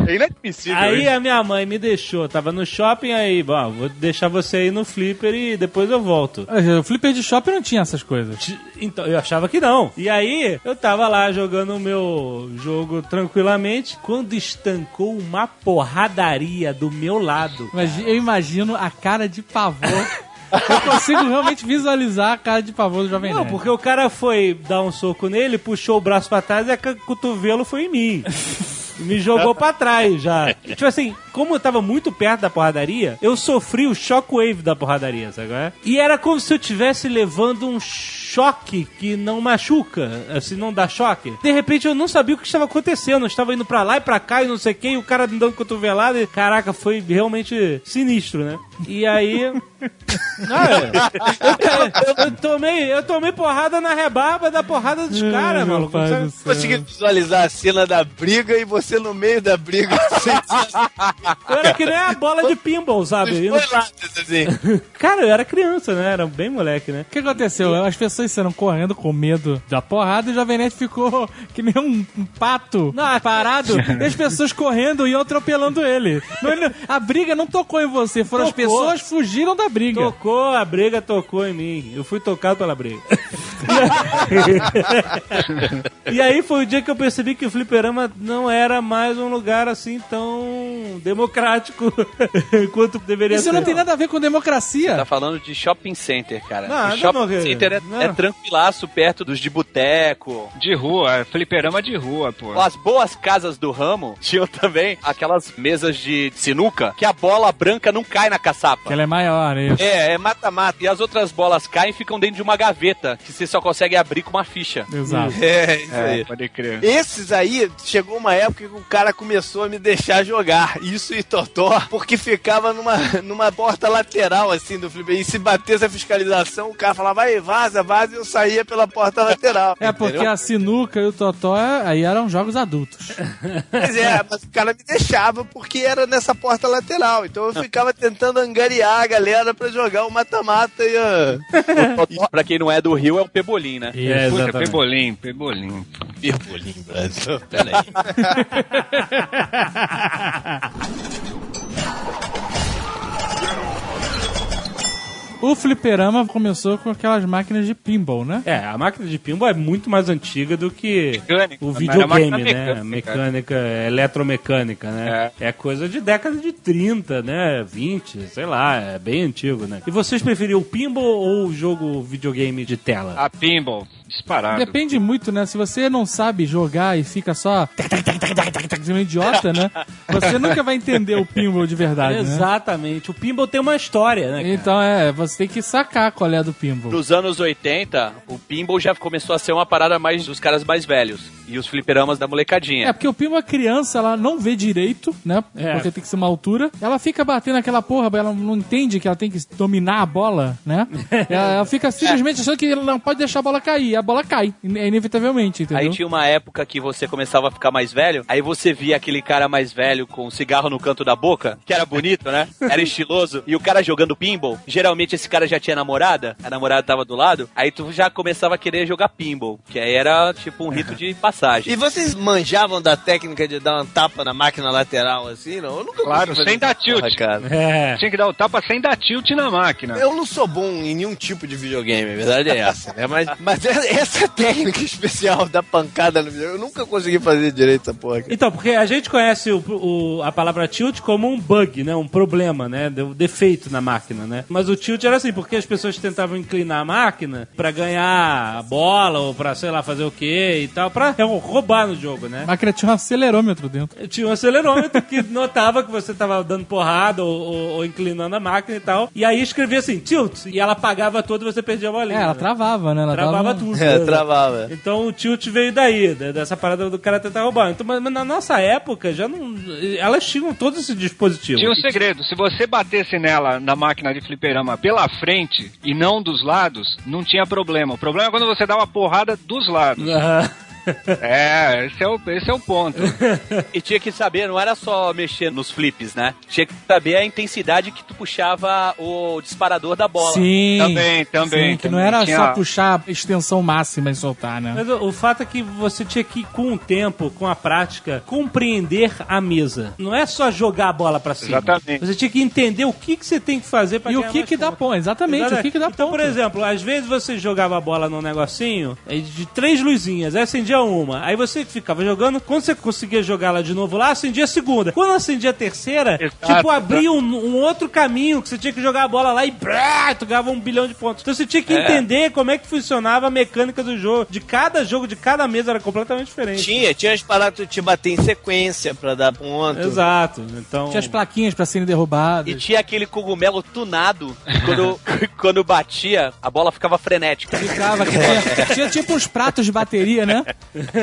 É inadmissível Aí isso. a minha mãe me deixou, tava no shopping aí, bom, vou deixar você aí no flipper e depois eu volto. O flipper de shopping não tinha essas coisas. Então, eu achava que não. E aí, eu tava lá jogando o meu jogo tranquilamente, quando estancou uma porradaria do meu lado. Mas eu imagino a cara de pavor. Eu consigo realmente visualizar a cara de pavor do Jovem Não, Nerd. porque o cara foi dar um soco nele, puxou o braço pra trás e a cotovelo foi em mim. Me jogou pra trás já. Tipo assim, como eu tava muito perto da porradaria, eu sofri o shockwave da porradaria, sabe qual é? E era como se eu estivesse levando um choque que não machuca, assim, não dá choque. De repente eu não sabia o que estava acontecendo, eu estava indo pra lá e pra cá e não sei o que, e o cara me dando cotovelada, e caraca, foi realmente sinistro, né? E aí... Ah, é. eu, eu tomei, eu tomei porrada na rebarba da porrada dos caras, maluco. Consegui visualizar a cena da briga e você no meio da briga. Sem Eu era que nem a bola de pinball, sabe? Eu- Foi lá, assim. Cara, eu era criança, né? Era bem moleque, né? O que aconteceu? As pessoas saíram correndo com medo da porrada e o Jovem Nerd ficou que nem um, um pato parado e as pessoas correndo e atropelando ele. Não, ele não- a briga não tocou em você, foram as Tocou. pessoas que fugiram da briga. Tocou, a briga tocou em mim. Eu fui tocado pela briga. e aí foi o dia que eu percebi que o fliperama não era mais um lugar assim tão democrático quanto deveria Isso ser. não tem nada a ver com democracia. Tá falando de shopping center, cara. Não, shopping não, center é, não. é tranquilaço perto dos de boteco. De rua, é fliperama de rua, pô. As boas casas do ramo tinham também aquelas mesas de sinuca que a bola branca não cai na caçapa. Que ela é maior? Isso. É, é mata-mata. E as outras bolas caem e ficam dentro de uma gaveta que você só consegue abrir com uma ficha. Exato. É, isso aí. Pode crer. Esses aí, chegou uma época que o cara começou a me deixar jogar. Isso e Totó, porque ficava numa, numa porta lateral, assim, do flipper. E se batesse a fiscalização, o cara falava, vai, vaza, vaza, e eu saía pela porta lateral. É porque entendeu? a sinuca e o totó é- aí eram jogos adultos. Pois é, mas o cara me deixava porque era nessa porta lateral. Então eu ficava tentando angariar a galera pra jogar o mata-mata e a... pra quem não é do Rio, é o Pebolim, né? É, Puta, exatamente. pebolim, pebolim. Pirbolim, Brasil. Peraí. O fliperama começou com aquelas máquinas de pinball, né? É, a máquina de pinball é muito mais antiga do que Mecânica. o Era videogame, né? mecânica, Mecânica, eletromecânica, né? É. coisa de década de 30, né? 20, sei lá, é bem antigo, né? E vocês preferiam o pinball ou o jogo videogame de tela? A pinball, disparado. Depende muito, né? Se você não sabe jogar e fica só um idiota, né? Você nunca vai entender o pinball de verdade, né? Exatamente. O pinball tem uma história, né? cara? Então é, você tem que sacar qual é a do pinball. Nos anos 80, o pinball já começou a ser uma parada mais dos caras mais velhos. E os fliperamas da molecadinha. É, porque o pinball, a criança, ela não vê direito, né? É. Porque tem que ser uma altura. Ela fica batendo aquela porra, ela não entende que ela tem que dominar a bola, né? ela, ela fica simplesmente achando que ela não pode deixar a bola cair. A bola cai, in- inevitavelmente, entendeu? Aí tinha uma época que você começava a ficar mais velho, aí você via aquele cara mais velho com um cigarro no canto da boca, que era bonito, né? Era estiloso, e o cara jogando pinball. Geralmente esse cara já tinha namorada, a namorada tava do lado, aí tu já começava a querer jogar pinball, que aí era tipo um rito de passagem. E vocês manjavam da técnica de dar uma tapa na máquina lateral assim, não? Eu nunca Claro, sem dar essa porra, tilt. cara. É. Tinha que dar o tapa sem dar tilt na máquina. Eu não sou bom em nenhum tipo de videogame, a verdade é essa, né? Mas, mas essa técnica especial da pancada no videogame, eu nunca consegui fazer direito essa porra. cara. Então, porque a gente conhece o, o- a palavra tilt como um bug, né? Um problema, né? Um defeito na máquina, né? Mas o tilt era assim, porque as pessoas tentavam inclinar a máquina pra ganhar a bola ou pra, sei lá, fazer o quê e tal, pra roubar no jogo, né? A máquina tinha um acelerômetro dentro. Tinha um acelerômetro que notava que você tava dando porrada ou, ou- ou inclinando a máquina e tal. E aí escrevia assim, tilt. E ela apagava toda e você perdia a bolinha. É, ela né? travava, né? Ela Travava tudo. É, né? travava. Então o tilt veio daí, né, dessa parada do cara tentar roubar. Então, mas, mas na nossa época já não. Elas tinham todos esses dispositivos. Tinha um segredo, se você batesse nela na máquina de fliperama pela frente e não dos lados, não tinha problema. O problema é quando você dá uma porrada dos lados. Aham. É, esse é o, esse é o ponto. E tinha que saber, não era só mexer nos flips, né? Tinha que saber a intensidade que tu puxava o disparador da bola. Sim. Também, também, Sim, que não também. era Tinha- só puxar a extensão máxima e soltar, né? Mas o, o fato é que você tinha que, com o tempo, com a prática, compreender a mesa. Não é só jogar a bola pra cima. Exatamente. Você tinha que entender o que, que você tem que fazer pra E o que que dá ponto, exatamente, o que que dá Então, ponto. por exemplo, às vezes você jogava a bola num negocinho de três luzinhas, aí acendia uma. Aí você ficava jogando, quando você conseguia jogar ela de novo lá, acendia a segunda. Quando acendia a terceira, Exato, tipo, abria um, um outro caminho que você tinha que jogar a bola lá e brá, tu ganhava um bilhão de pontos. Então você tinha que entender como é que funcionava a mecânica do jogo. De cada jogo, de cada mesa era completamente diferente. Tinha, tinha as paradas que tu te bater em sequência pra dar ponto. Exato. Então. Tinha as plaquinhas pra serem derrubadas. E tinha aquele cogumelo tunado, que quando, quando batia, a bola ficava frenética. Ficava, tinha, tinha tipo uns pratos de bateria, né?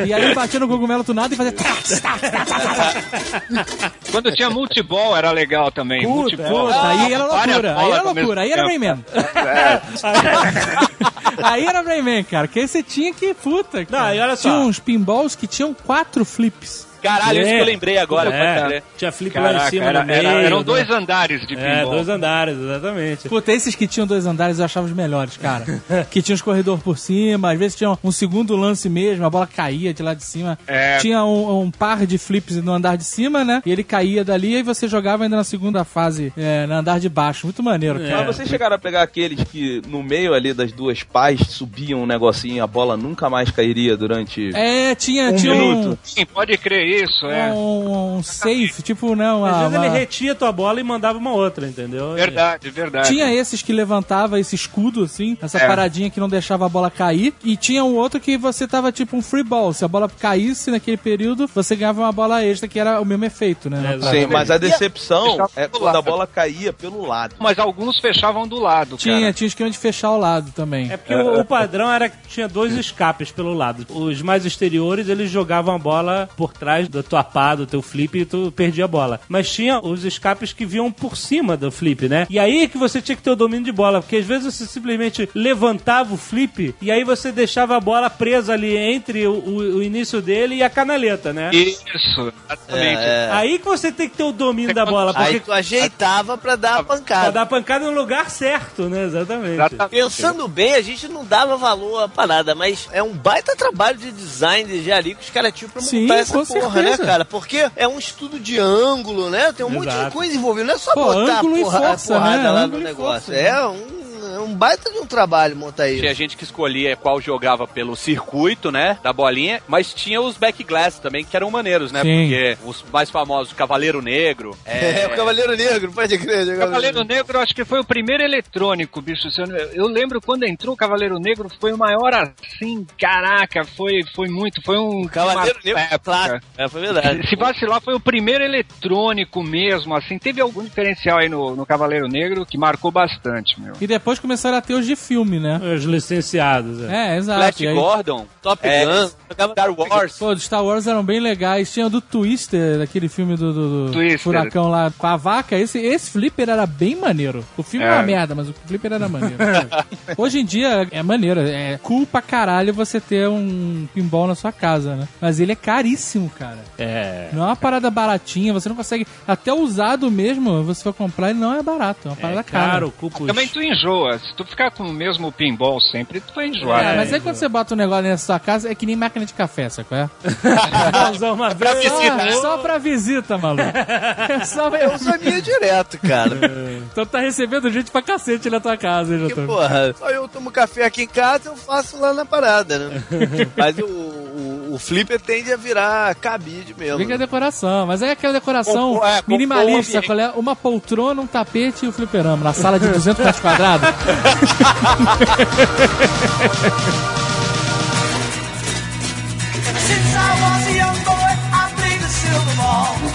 E aí batia no cogumelo tunado e fazia. tá, tá, tá. Quando tinha multiball era legal também. Puta, multiball. puta, aí era loucura, aí era loucura, aí era tempo. Rayman. É. Aí era Rayman, cara, que aí você tinha que, puta, cara. Não, e olha só. Tinha uns pinballs que tinham quatro flips. Caralho, isso que eu lembrei agora, É, tinha flip lá em Caraca, cima era- no meio. era- eram né? dois andares de É, pinball. dois andares, exatamente. Puta, esses que tinham dois andares eu achava os melhores, cara. que tinha os corredores por cima, às vezes tinha um segundo lance mesmo, a bola caía de lá de cima. É. Tinha um, um par de flips no andar de cima, né? E ele caía dali e você jogava ainda na segunda fase, é, no andar de baixo. Muito maneiro, cara. Mas vocês chegaram a pegar aqueles que no meio ali das duas pás subiam um negocinho e a bola nunca mais cairia durante. É, tinha, Um tinha minuto. Sim, pode crer isso, é. um, um safe, tipo, não, Às uma, vezes ele uma- retia tua bola e mandava uma outra, entendeu? Verdade, verdade. Tinha esses que levantava esse escudo, assim, essa É. paradinha que não deixava a bola cair. E tinha um outro que você tava tipo um free ball. Se a bola caísse naquele período, você ganhava uma bola extra, que era o mesmo efeito, né? É. Sim, mas a decepção é do quando a bola caía pelo lado. Mas alguns fechavam do lado, Tinha, cara. tinha esquema de fechar ao lado também. É porque o, o padrão era que tinha dois escapes pelo lado. Os mais exteriores, eles jogavam a bola por trás da tua pá, do teu flip, e tu perdia a bola. Mas tinha os escapes que vinham por cima do flip, né? E aí que você tinha que ter o domínio de bola, porque às vezes você simplesmente levantava o flip e aí você deixava a bola presa ali entre o, o- o início dele e a canaleta, né? Isso, exatamente. É, é. Aí que você tem que ter o domínio da bola, Aí porque tu ajeitava pra dar a pra pancada. dar pancada no lugar certo, né? Exatamente. Exatamente. Pensando bem, a gente não dava valor à parada, mas é um baita trabalho de design de engenharia que os caras tinham pra montar Sim, essa com porra, né, cara? Porque é um estudo de ângulo, né? Tem um monte de Exato. coisa envolvida. Não é só Pô, botar ângulo e a porra, força, a porrada né? lá Ângulo no negócio. força, é, um, é um baita de um trabalho montar isso. Tinha gente que escolhia qual jogava pelo circuito, né? Da bolinha, mas tinha os backglass também, que eram maneiros, né? Sim. Porque os mais famosos, o Cavaleiro Negro. É, o Cavaleiro Negro, pode crer. O Cavaleiro Negro, acho que foi o primeiro eletrônico, bicho. Eu, lembro quando entrou o Cavaleiro Negro, foi o maior assim, caraca, foi, foi muito, foi um... Cavaleiro uma Negro, época. claro. É, foi verdade. Se vacilar, foi o primeiro eletrônico mesmo, assim. Teve algum diferencial aí no, no Cavaleiro Negro que marcou bastante, meu. E depois começaram a ter os de filme, né? Os licenciados. É. É, exato. Flash aí- Gordon. Top É, Gun. Jogava Star Wars. Pô, dos Star Wars eram bem legais. Tinha o do Twister, aquele filme do, do, do furacão lá com a vaca. Esse, esse flipper era bem maneiro. O filme é. É. uma merda, mas o flipper era maneiro. Hoje em dia é maneiro. É cool pra caralho você ter um pinball na sua casa, né? Mas ele é caríssimo, cara. É. Não é uma parada baratinha. Você não consegue... Até usado mesmo, você for comprar, ele não é barato. É uma parada É cara. caro, cupo. Também tu enjoa. Se tu ficar com o mesmo pinball sempre, tu vai enjoar. É, né? mas aí quando você bota um negócio na sua casa, é que nem máquina de café, sabe qual é? Usar uma vez. Só, só pra visita, maluco. É só Eu uso a minha direto, cara. Então tá recebendo gente pra cacete na tua casa, hein, Porque, porra, só eu tomo café aqui em casa, eu faço lá na parada, né? Mas o, o, o flipper tende a virar cabide mesmo. Fica a decoração, mas é aquela decoração Compor- é, minimalista, qual é? Uma poltrona, um tapete e o fliperama, na sala de 200 metros quadrados.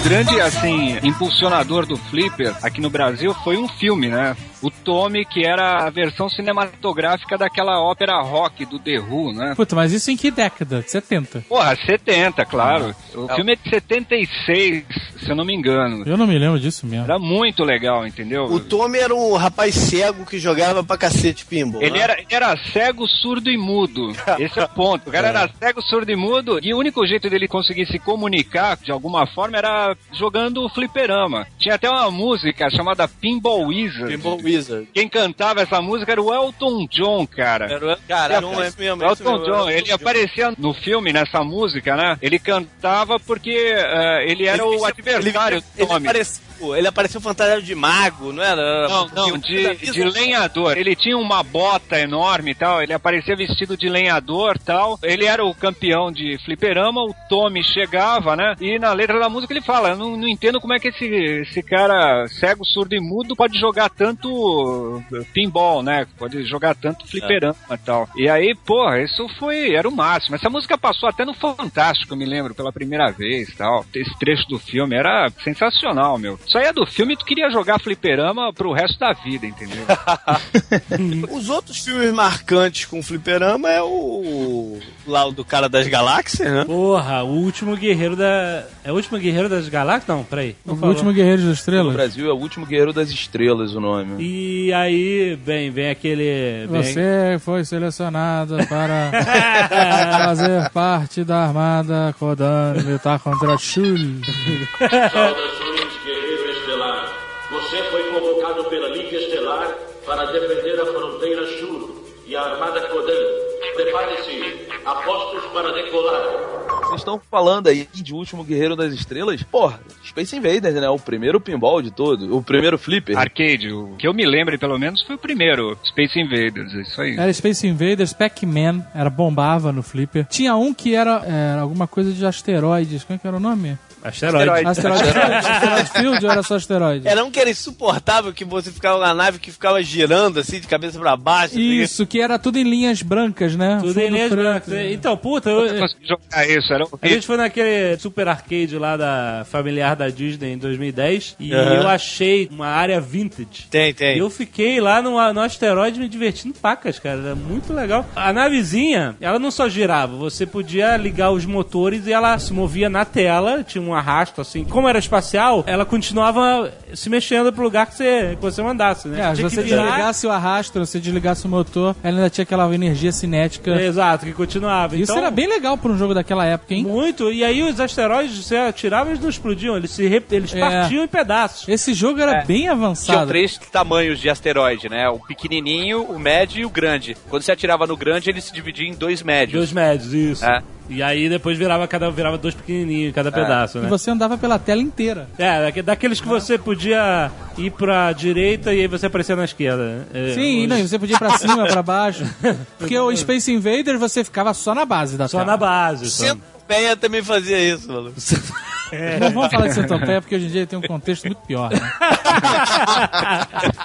grande, assim, impulsionador do Flipper aqui no Brasil foi um filme, né? O Tommy, que era a versão cinematográfica daquela ópera rock do The Who, né? Puta, mas isso em que década? 70. Porra, 70, claro. O filme é de 76, se eu não me engano. Eu não me lembro disso mesmo. Era muito legal, entendeu? O Tommy era um rapaz cego que jogava pra cacete pinball. Ele né? era, ele era cego, surdo e mudo. Esse é o ponto. O cara era cego, surdo e mudo. E o único jeito dele conseguir se comunicar de alguma forma era jogando fliperama. Tinha até uma música chamada Pinball Wizard. Pinball Wizard. Quem cantava essa música era o Elton John, cara. Era o Cara, John, é mesmo, é Elton mesmo, John, ele aparecia no filme, nessa música, né? Ele cantava porque eh, ele era o adversário ele, do ele, Tommy. Apareceu, ele apareceu fantasiado de mago, não era? Era Não, não, de, de lenhador. Ele tinha uma bota enorme e tal, ele aparecia vestido de lenhador e tal. Ele era o campeão de fliperama, o Tommy chegava, né? E na letra da música ele fala, "Eu não, não entendo como é que esse, esse cara cego, surdo e mudo pode jogar tanto pinball, né? Pode jogar tanto fliperama e tal. E aí, porra, isso foi, era o máximo. Essa música passou até no Fantástico, eu me lembro, pela primeira vez e tal. Esse trecho do filme era sensacional, meu. Saía do filme e tu queria jogar fliperama pro resto da vida, entendeu? Os outros filmes marcantes com fliperama é o. lá o do cara das galáxias, né? Porra, o último guerreiro da. É o último guerreiro das galáxias? Não, peraí. O Não falou. último Guerreiro das No Estrelas. Brasil é o último guerreiro das estrelas o nome. E aí, vem, vem aquele. Vem... Você foi selecionado para fazer parte da armada Kodan lutar contra Shul. para decolar. Vocês estão falando aí de último guerreiro das estrelas? Porra, Space Invaders, né? O primeiro pinball de todo. O primeiro flipper. Arcade, o que eu me lembro pelo menos foi o primeiro, Space Invaders, é isso aí. Era Space Invaders, Pac-Man, era bombava no flipper. Tinha um que era, era alguma coisa de asteroides. Como é que era o nome? Asteroide. Asteroid Field? Asteroid Field ou era só asteroide? Era um que era insuportável, que você ficava na nave que ficava girando assim, de cabeça pra baixo. Isso, que era tudo em linhas brancas, né? Tudo Fundo em linhas brancas. Então, puta, eu, Eu jogar isso, era A horrível. gente foi naquele super arcade lá da familiar da Disney em 2010 e Aham. eu achei uma área vintage. Tem, tem. E eu fiquei lá no, no asteroide me divertindo pacas, cara. Era muito legal. A navezinha, ela não só girava, você podia ligar os motores e ela se movia na tela, tinha um arrasto assim. Como era espacial, ela continuava se mexendo pro lugar que você, que você mandasse, né? É, se Tinha você que virar- desligasse o arrasto, você desligasse o motor, ela ainda tinha aquela energia cinética. Exato, que continuava. Isso Então, era bem legal pra um jogo daquela época, hein? Muito. E aí os asteroides, você atirava, eles não explodiam, eles, se re- eles É. partiam em pedaços. Esse jogo era É. bem avançado. três tamanhos de asteroide, né? O pequenininho, o médio e o grande. Quando você atirava no grande, ele se dividia em dois médios. Dois médios, isso. É. E aí depois virava cada virava dois pequenininhos em cada pedaço, E né? você andava pela tela inteira. É, daque- daqueles que você podia ir pra direita e aí você aparecia na esquerda. É, Sim, os- não, e você podia ir pra cima, pra baixo. Porque o Space Invaders você ficava só na base da Só tela. na base. Só. Centopeia também fazia isso, mano. Não vamos falar de centopeia porque hoje em dia tem um contexto muito pior. Né?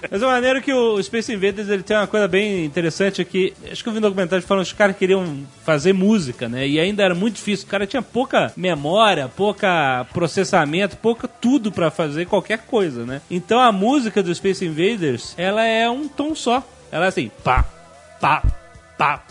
Mas é maneiro que o Space Invaders ele tem uma coisa bem interessante que acho que eu vi um documentário falando que os caras queriam fazer música, né? E ainda era muito difícil. O cara tinha pouca memória, pouca processamento, pouca tudo pra fazer qualquer coisa, né? Então a música do Space Invaders, ela é um tom só. Ela é assim, pá, pá, pá,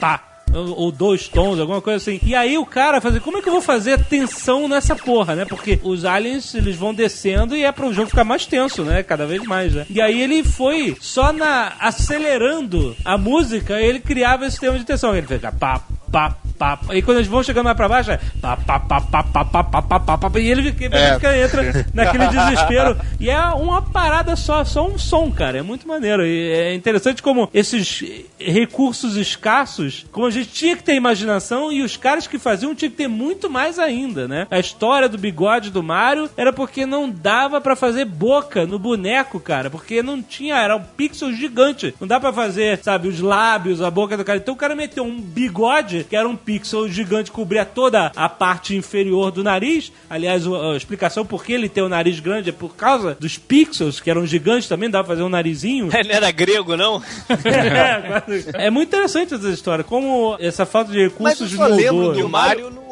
pá. Ou, dois tons, alguma coisa assim. E aí o cara fazia, como é que eu vou fazer tensão nessa porra, né? Porque os aliens, eles vão descendo e é para o jogo ficar mais tenso, né? Cada vez mais, né? E aí ele foi só na acelerando a música, ele criava esse tema de tensão. Ele fez pá, pá, pá. E quando eles vão chegando mais pra baixo, é pá, pá, pá, pá, pá, pá, pá, pá, pá, pá, e ele fica, É. fica- entra naquele desespero. E é uma parada só, só um som, cara. É muito maneiro. E é interessante como esses recursos escassos, como a gente tinha que ter imaginação e os caras que faziam tinham que ter muito mais ainda, né? A história do bigode do Mario era porque não dava pra fazer boca no boneco, cara, porque não tinha, era um pixel gigante. Não dá pra fazer, sabe, os lábios, a boca do cara. Então o cara meteu um bigode, que era um pixel gigante, cobria toda a parte inferior do nariz. Aliás, a explicação por que ele tem o nariz grande é por causa dos pixels, que eram gigantes também, dá pra fazer um narizinho. Ele não era grego, não? é. É muito interessante essa história, como essa falta de Mas eu recursos só lembro moldou. do Mario no,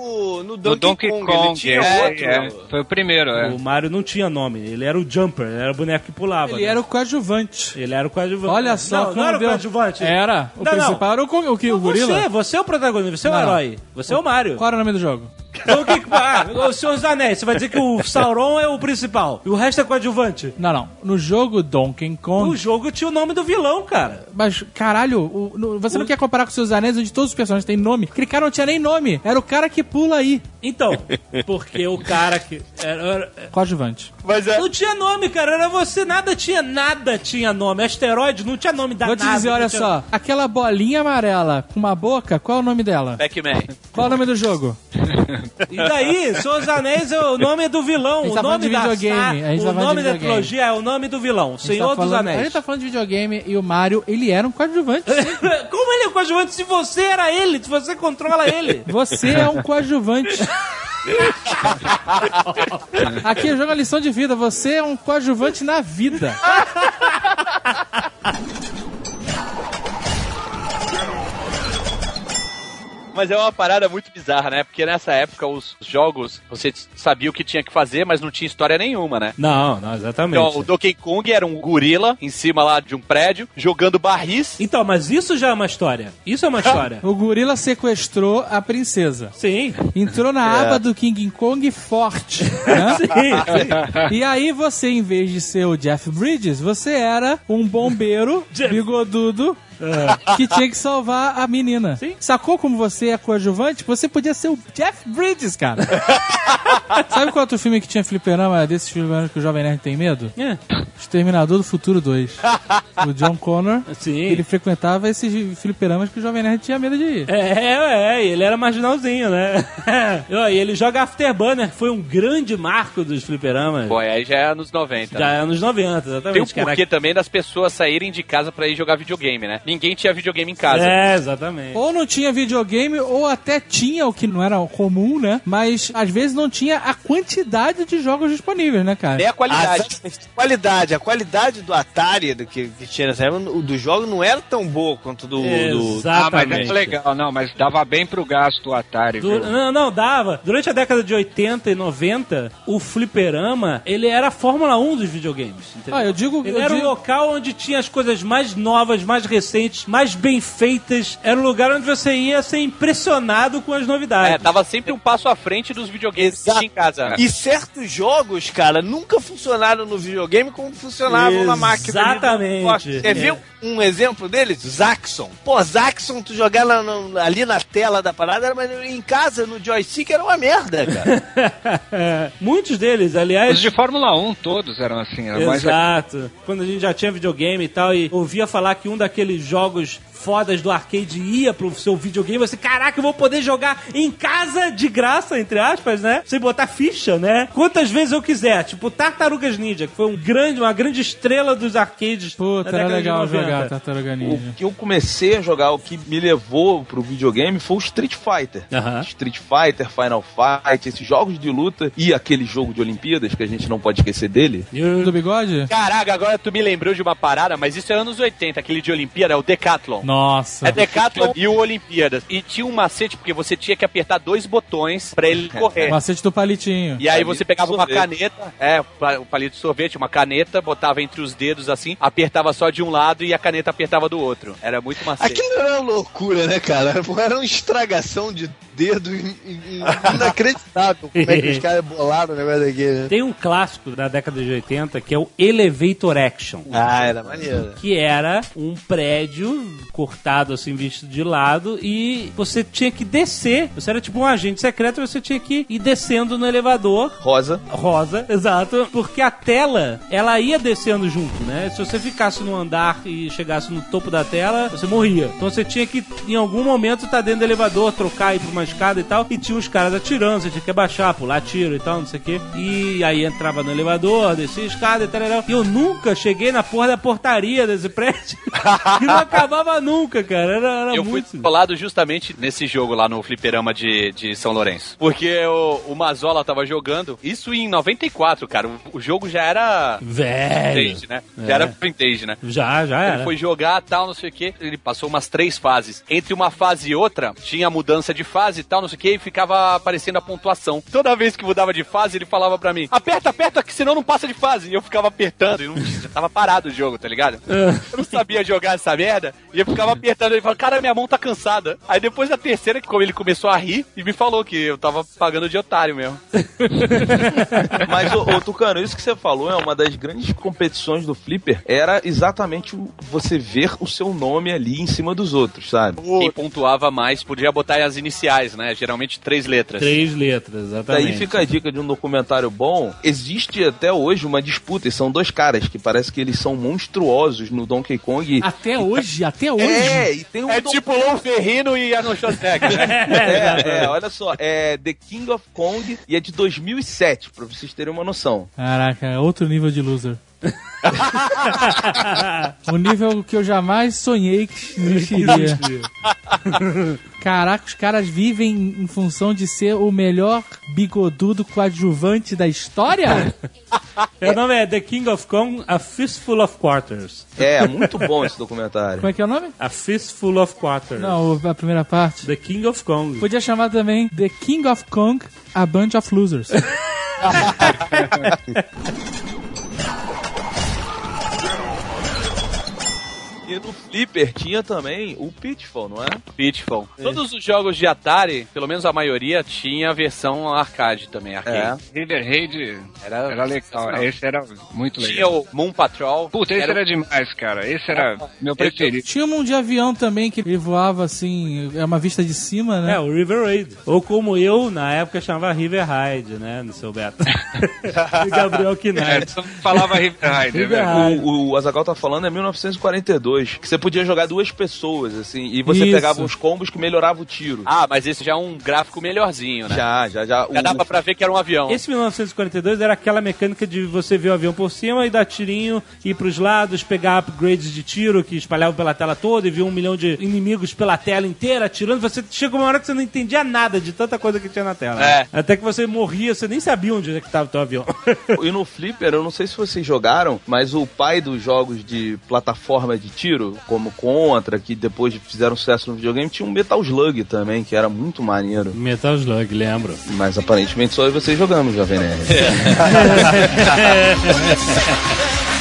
no Do Donkey, Donkey Kong. Kong, Ele tinha é, outro. é. Foi o primeiro, é. O Mario não tinha nome, ele era o Jumper, ele era o boneco que pulava. Ele né? era o coadjuvante. Ele era o coadjuvante. Olha só não, não era o coadjuvante. Era. O Não, não. principal era o, o, que, o gorila. Você, você é o protagonista, você é o Não. herói. Você é o Mario. Qual era o nome do jogo? Então, o que, que- ah, o Senhor dos Anéis, você vai dizer que o Sauron é o principal e o resto é coadjuvante. Não, não. No jogo Donkey Kong. O jogo tinha o nome do vilão, cara. Mas, caralho, o- no- você não quer comparar com seus anéis onde todos os personagens têm nome? Aquele cara não tinha nem nome. Era o cara que pula aí. Então, porque o cara que. Era, era- Coadjuvante. Mas é. não tinha nome, cara. Era você, nada tinha, nada tinha nome. Asteroide não tinha nome da Vou te nave, dizer, não olha tinha- só. Aquela bolinha amarela com uma boca, qual é o nome dela? Pac-Man. Qual é o nome do jogo? E daí, Senhor dos Anéis, é o nome é do vilão. A O tá falando nome da a tá O nome da trilogia é o nome do vilão. A Senhor tá dos falando- A Anéis. gente tá falando de videogame e o Mario, ele era um coadjuvante. Como ele é coadjuvante se você era ele? Se você controla ele? Você é um coadjuvante. Aqui eu jogo a lição de vida. Você é um coadjuvante na vida. Mas é uma parada muito bizarra, né? Porque nessa época os jogos, você sabia o que tinha que fazer, mas não tinha história nenhuma, né? Não, não, exatamente. Então, o Donkey Kong era um gorila em cima lá de um prédio, jogando barris. Então, mas isso já é uma história. Isso é uma história. O gorila sequestrou a princesa. Sim. Entrou na aba do King Kong forte. né? Sim, sim. E aí você, em vez de ser o Jeff Bridges, você era um bombeiro Jeff. Bigodudo que tinha que salvar a menina. Sim. Sacou como você é coadjuvante? Você podia ser o Jeff Bridges, cara. Sabe qual outro filme que tinha fliperama desses filmes que o Jovem Nerd tem medo? É. Exterminador do Futuro 2. o John Connor, Sim. ele frequentava esses fliperamas que o Jovem Nerd tinha medo de ir. É, é, ele era marginalzinho, né? e ele joga Afterburner, foi um grande marco dos fliperamas. Pô, aí já é anos 90. Já né? é anos 90, exatamente. Tem um porquê também das pessoas saírem de casa pra ir jogar videogame, né? Ninguém tinha videogame em casa. É, exatamente. Ou não tinha videogame, ou até tinha, o que não era comum, né? Mas às vezes não tinha a quantidade de jogos disponíveis, né, cara? Nem a qualidade. A qualidade, a qualidade do Atari do que, que tinha nessa época, o do jogo não era tão boa quanto do. do... Ah, mas Exatamente. é legal, não, mas dava bem pro gasto o Atari, Du- viu? Não, não, dava. Durante a década de 80 e 90, o fliperama, ele era a Fórmula 1 dos videogames. entendeu? Ah, eu digo- Ele eu era digo- o local onde tinha as coisas mais novas, mais recentes, mais bem feitas. Era um lugar onde você ia ser impressionado com as novidades. É, tava sempre um passo à frente dos videogames que Exato. tinha em casa. E certos jogos, cara, nunca funcionaram no videogame como funcionavam na máquina. Exatamente. Você viu um exemplo deles? Zaxxon. Pô, Zaxxon, tu jogar ali na tela da parada, era- mas em casa, no joystick, era uma merda, cara. Muitos deles, aliás. Os de Fórmula 1 todos eram assim. Era mais Exato. Quando a gente já tinha videogame e tal, e ouvia falar que um daqueles jogos fodas do arcade ia pro seu videogame, você, caraca, eu vou poder jogar em casa de graça, entre aspas, né? Sem botar ficha, né? Quantas vezes eu quiser. Tipo, Tartarugas Ninja, que foi um grande, uma grande estrela dos arcades. Puta, era legal 90. jogar Tartaruga Ninja. O que eu comecei a jogar, o que me levou pro videogame foi o Street Fighter. Aham. Street Fighter, Final Fight, esses jogos de luta e aquele jogo de Olimpíadas que a gente não pode esquecer dele. Do bigode? Caraca, agora tu me lembrou de uma parada, mas isso é anos 80, aquele de Olimpíada, é o Decathlon. Nossa. É Decathlon e o Olimpíadas. E tinha um macete, porque você tinha que apertar dois botões pra ele correr. Macete do palitinho. E aí Palito você pegava uma caneta, é, o palito de sorvete, uma caneta, botava entre os dedos assim, apertava só de um lado e a caneta apertava do outro. Era muito macete. Aquilo era uma loucura, né, cara? Era uma estragação de dedo in- in- inacreditável como é que os caras bolaram o negócio daquele, né? Tem um clássico da década de 80 que é o Elevator Action. Ah, era maneiro. que era um prédio cortado assim, visto de lado, e você tinha que descer. Você era tipo um agente secreto, você tinha que ir descendo no elevador. Rosa. Rosa, exato. Porque a tela, ela ia descendo junto, né? Se você ficasse no andar e chegasse no topo da tela, você morria. Então você tinha que, em algum momento, estar dentro do elevador, trocar, ir pra uma escada e tal. E tinha os caras atirando, você tinha que abaixar, pular tiro e tal, não sei o quê. E aí entrava no elevador, descia a escada e tal. E eu nunca cheguei na porra da portaria desse prédio. e não acabava nunca, cara. Era, era Eu fui muito. colado justamente nesse jogo lá no fliperama de, de São Lourenço. Porque o, o Mazola tava jogando, isso em 94, cara. O, o jogo já era Velho. vintage, né? É. Já era vintage, né? Já, já Ele era. foi jogar tal, não sei o que. Ele passou umas três fases. Entre uma fase e outra, tinha mudança de fase e tal, não sei o que, e ficava aparecendo a pontuação. Toda vez que mudava de fase, ele falava pra mim: aperta, aperta, que senão não passa de fase. E eu ficava apertando, e não, já tava parado o jogo, tá ligado? Eu não sabia jogar essa merda, e eu ficava apertando. Ele falava: cara, minha mão tá cansada. Aí depois da terceira, que como ele começou a rir, e me falou que eu tava pagando de otário mesmo. Mas, ô, ô, Tucano, isso que você falou é uma das grandes competições do Flipper. Era exatamente o- você ver o seu nome ali em cima dos outros, sabe? Quem pontuava mais podia botar as iniciais, né? Geralmente três letras. Três letras, exatamente. Daí fica a dica de um documentário bom. Existe até hoje uma disputa, e são dois caras que parece que eles são monstruosos no Donkey Kong. Até hoje, até hoje. É, e tem um É tipo Lon Ferrino e Arnold Schwarzenegger, né? É, é, olha só, é The King of Kong e é de 2007, pra vocês terem uma noção. Caraca, é outro nível de loser. o nível que eu jamais sonhei que existiria. Caraca, os caras vivem em função de ser o melhor bigodudo coadjuvante da história? O nome é The King of Kong, A Fistful of Quarters. É, muito bom esse documentário. Como é que é o nome? A Fistful of Quarters. Não, a primeira parte. The King of Kong. Podia chamar também The King of Kong, A Bunch of Losers. E no Flipper tinha também o Pitfall, não é? Pitfall. Todos os jogos de Atari, pelo menos a maioria, tinha a versão arcade também. Arcade. River Raid Era, era legal. Esse era muito legal. Tinha o Moon Patrol. Puta, esse Era era, demais, cara. Esse era meu preferido. Tinha um de avião também que ele voava assim, é uma vista de cima, né? É, o River Raid. Ou como eu, na época, chamava River Raid, né? No seu Beto. e Gabriel É, Knight. só falava River Raid, né, River? Raid. O, o Azagal tá falando é 1942, que você podia jogar duas pessoas, assim, e você Isso. pegava uns combos que melhorava o tiro. Ah, mas esse já é um gráfico melhorzinho, né? Já, já, já. Já O- dava pra ver que era um avião. Esse 1942 era aquela mecânica de você ver o avião por cima e dar tirinho, ir pros lados, pegar upgrades de tiro que espalhavam pela tela toda e ver um milhão de inimigos pela tela inteira atirando. Você chega uma hora que você não entendia nada de tanta coisa que tinha na tela. É. Até que você morria, você nem sabia onde é que tava o teu avião. E no Flipper, eu não sei se vocês jogaram, mas o pai dos jogos de plataforma de tiro, como Contra, que depois fizeram sucesso no videogame, tinha um Metal Slug também, que era muito maneiro. Metal Slug, lembro. Mas aparentemente só eu e vocês jogamos, Jovem Nerd.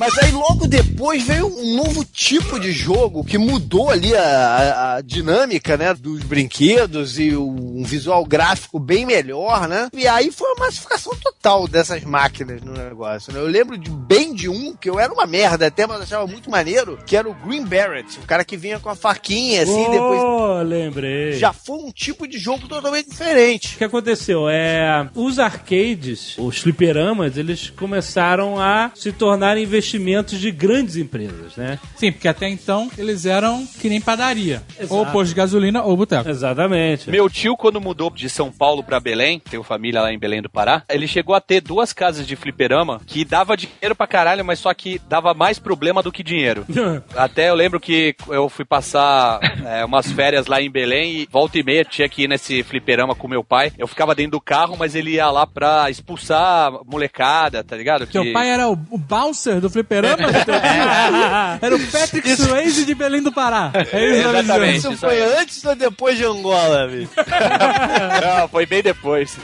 Mas aí logo depois veio um novo tipo de jogo que mudou ali a, a- dinâmica, né, dos brinquedos e o- um visual gráfico bem melhor, né? E aí foi uma massificação total dessas máquinas no negócio, né? Eu lembro de bem de um que eu era uma merda até, mas achava muito maneiro, que era o Green Beret, o cara que vinha com a faquinha assim, depois oh, lembrei. já foi um tipo de jogo totalmente diferente. O que aconteceu? É, os arcades, os fliperamas, eles começaram a se tornar investimentos de grandes empresas, né? Sim, porque até então eles eram que nem padaria. Exato. Ou posto de gasolina ou boteco. Exatamente. Meu tio, quando mudou de São Paulo pra Belém, tenho família lá em Belém do Pará, ele chegou a ter duas casas de fliperama que dava dinheiro pra caralho, mas só que dava mais problema do que dinheiro. Até eu lembro que eu fui passar é, umas férias lá em Belém e volta e meia tinha que ir nesse fliperama com meu pai. Eu ficava dentro do carro, mas ele ia lá pra expulsar molecada, tá ligado? Teu Que- pai era o, o bouncer do fliperama. Fliperama do teu tio? Era o Patrick Swayze de Belém do Pará. É isso, Exatamente. Isso isso foi antes ou depois de Angola, bicho? Não, foi bem depois.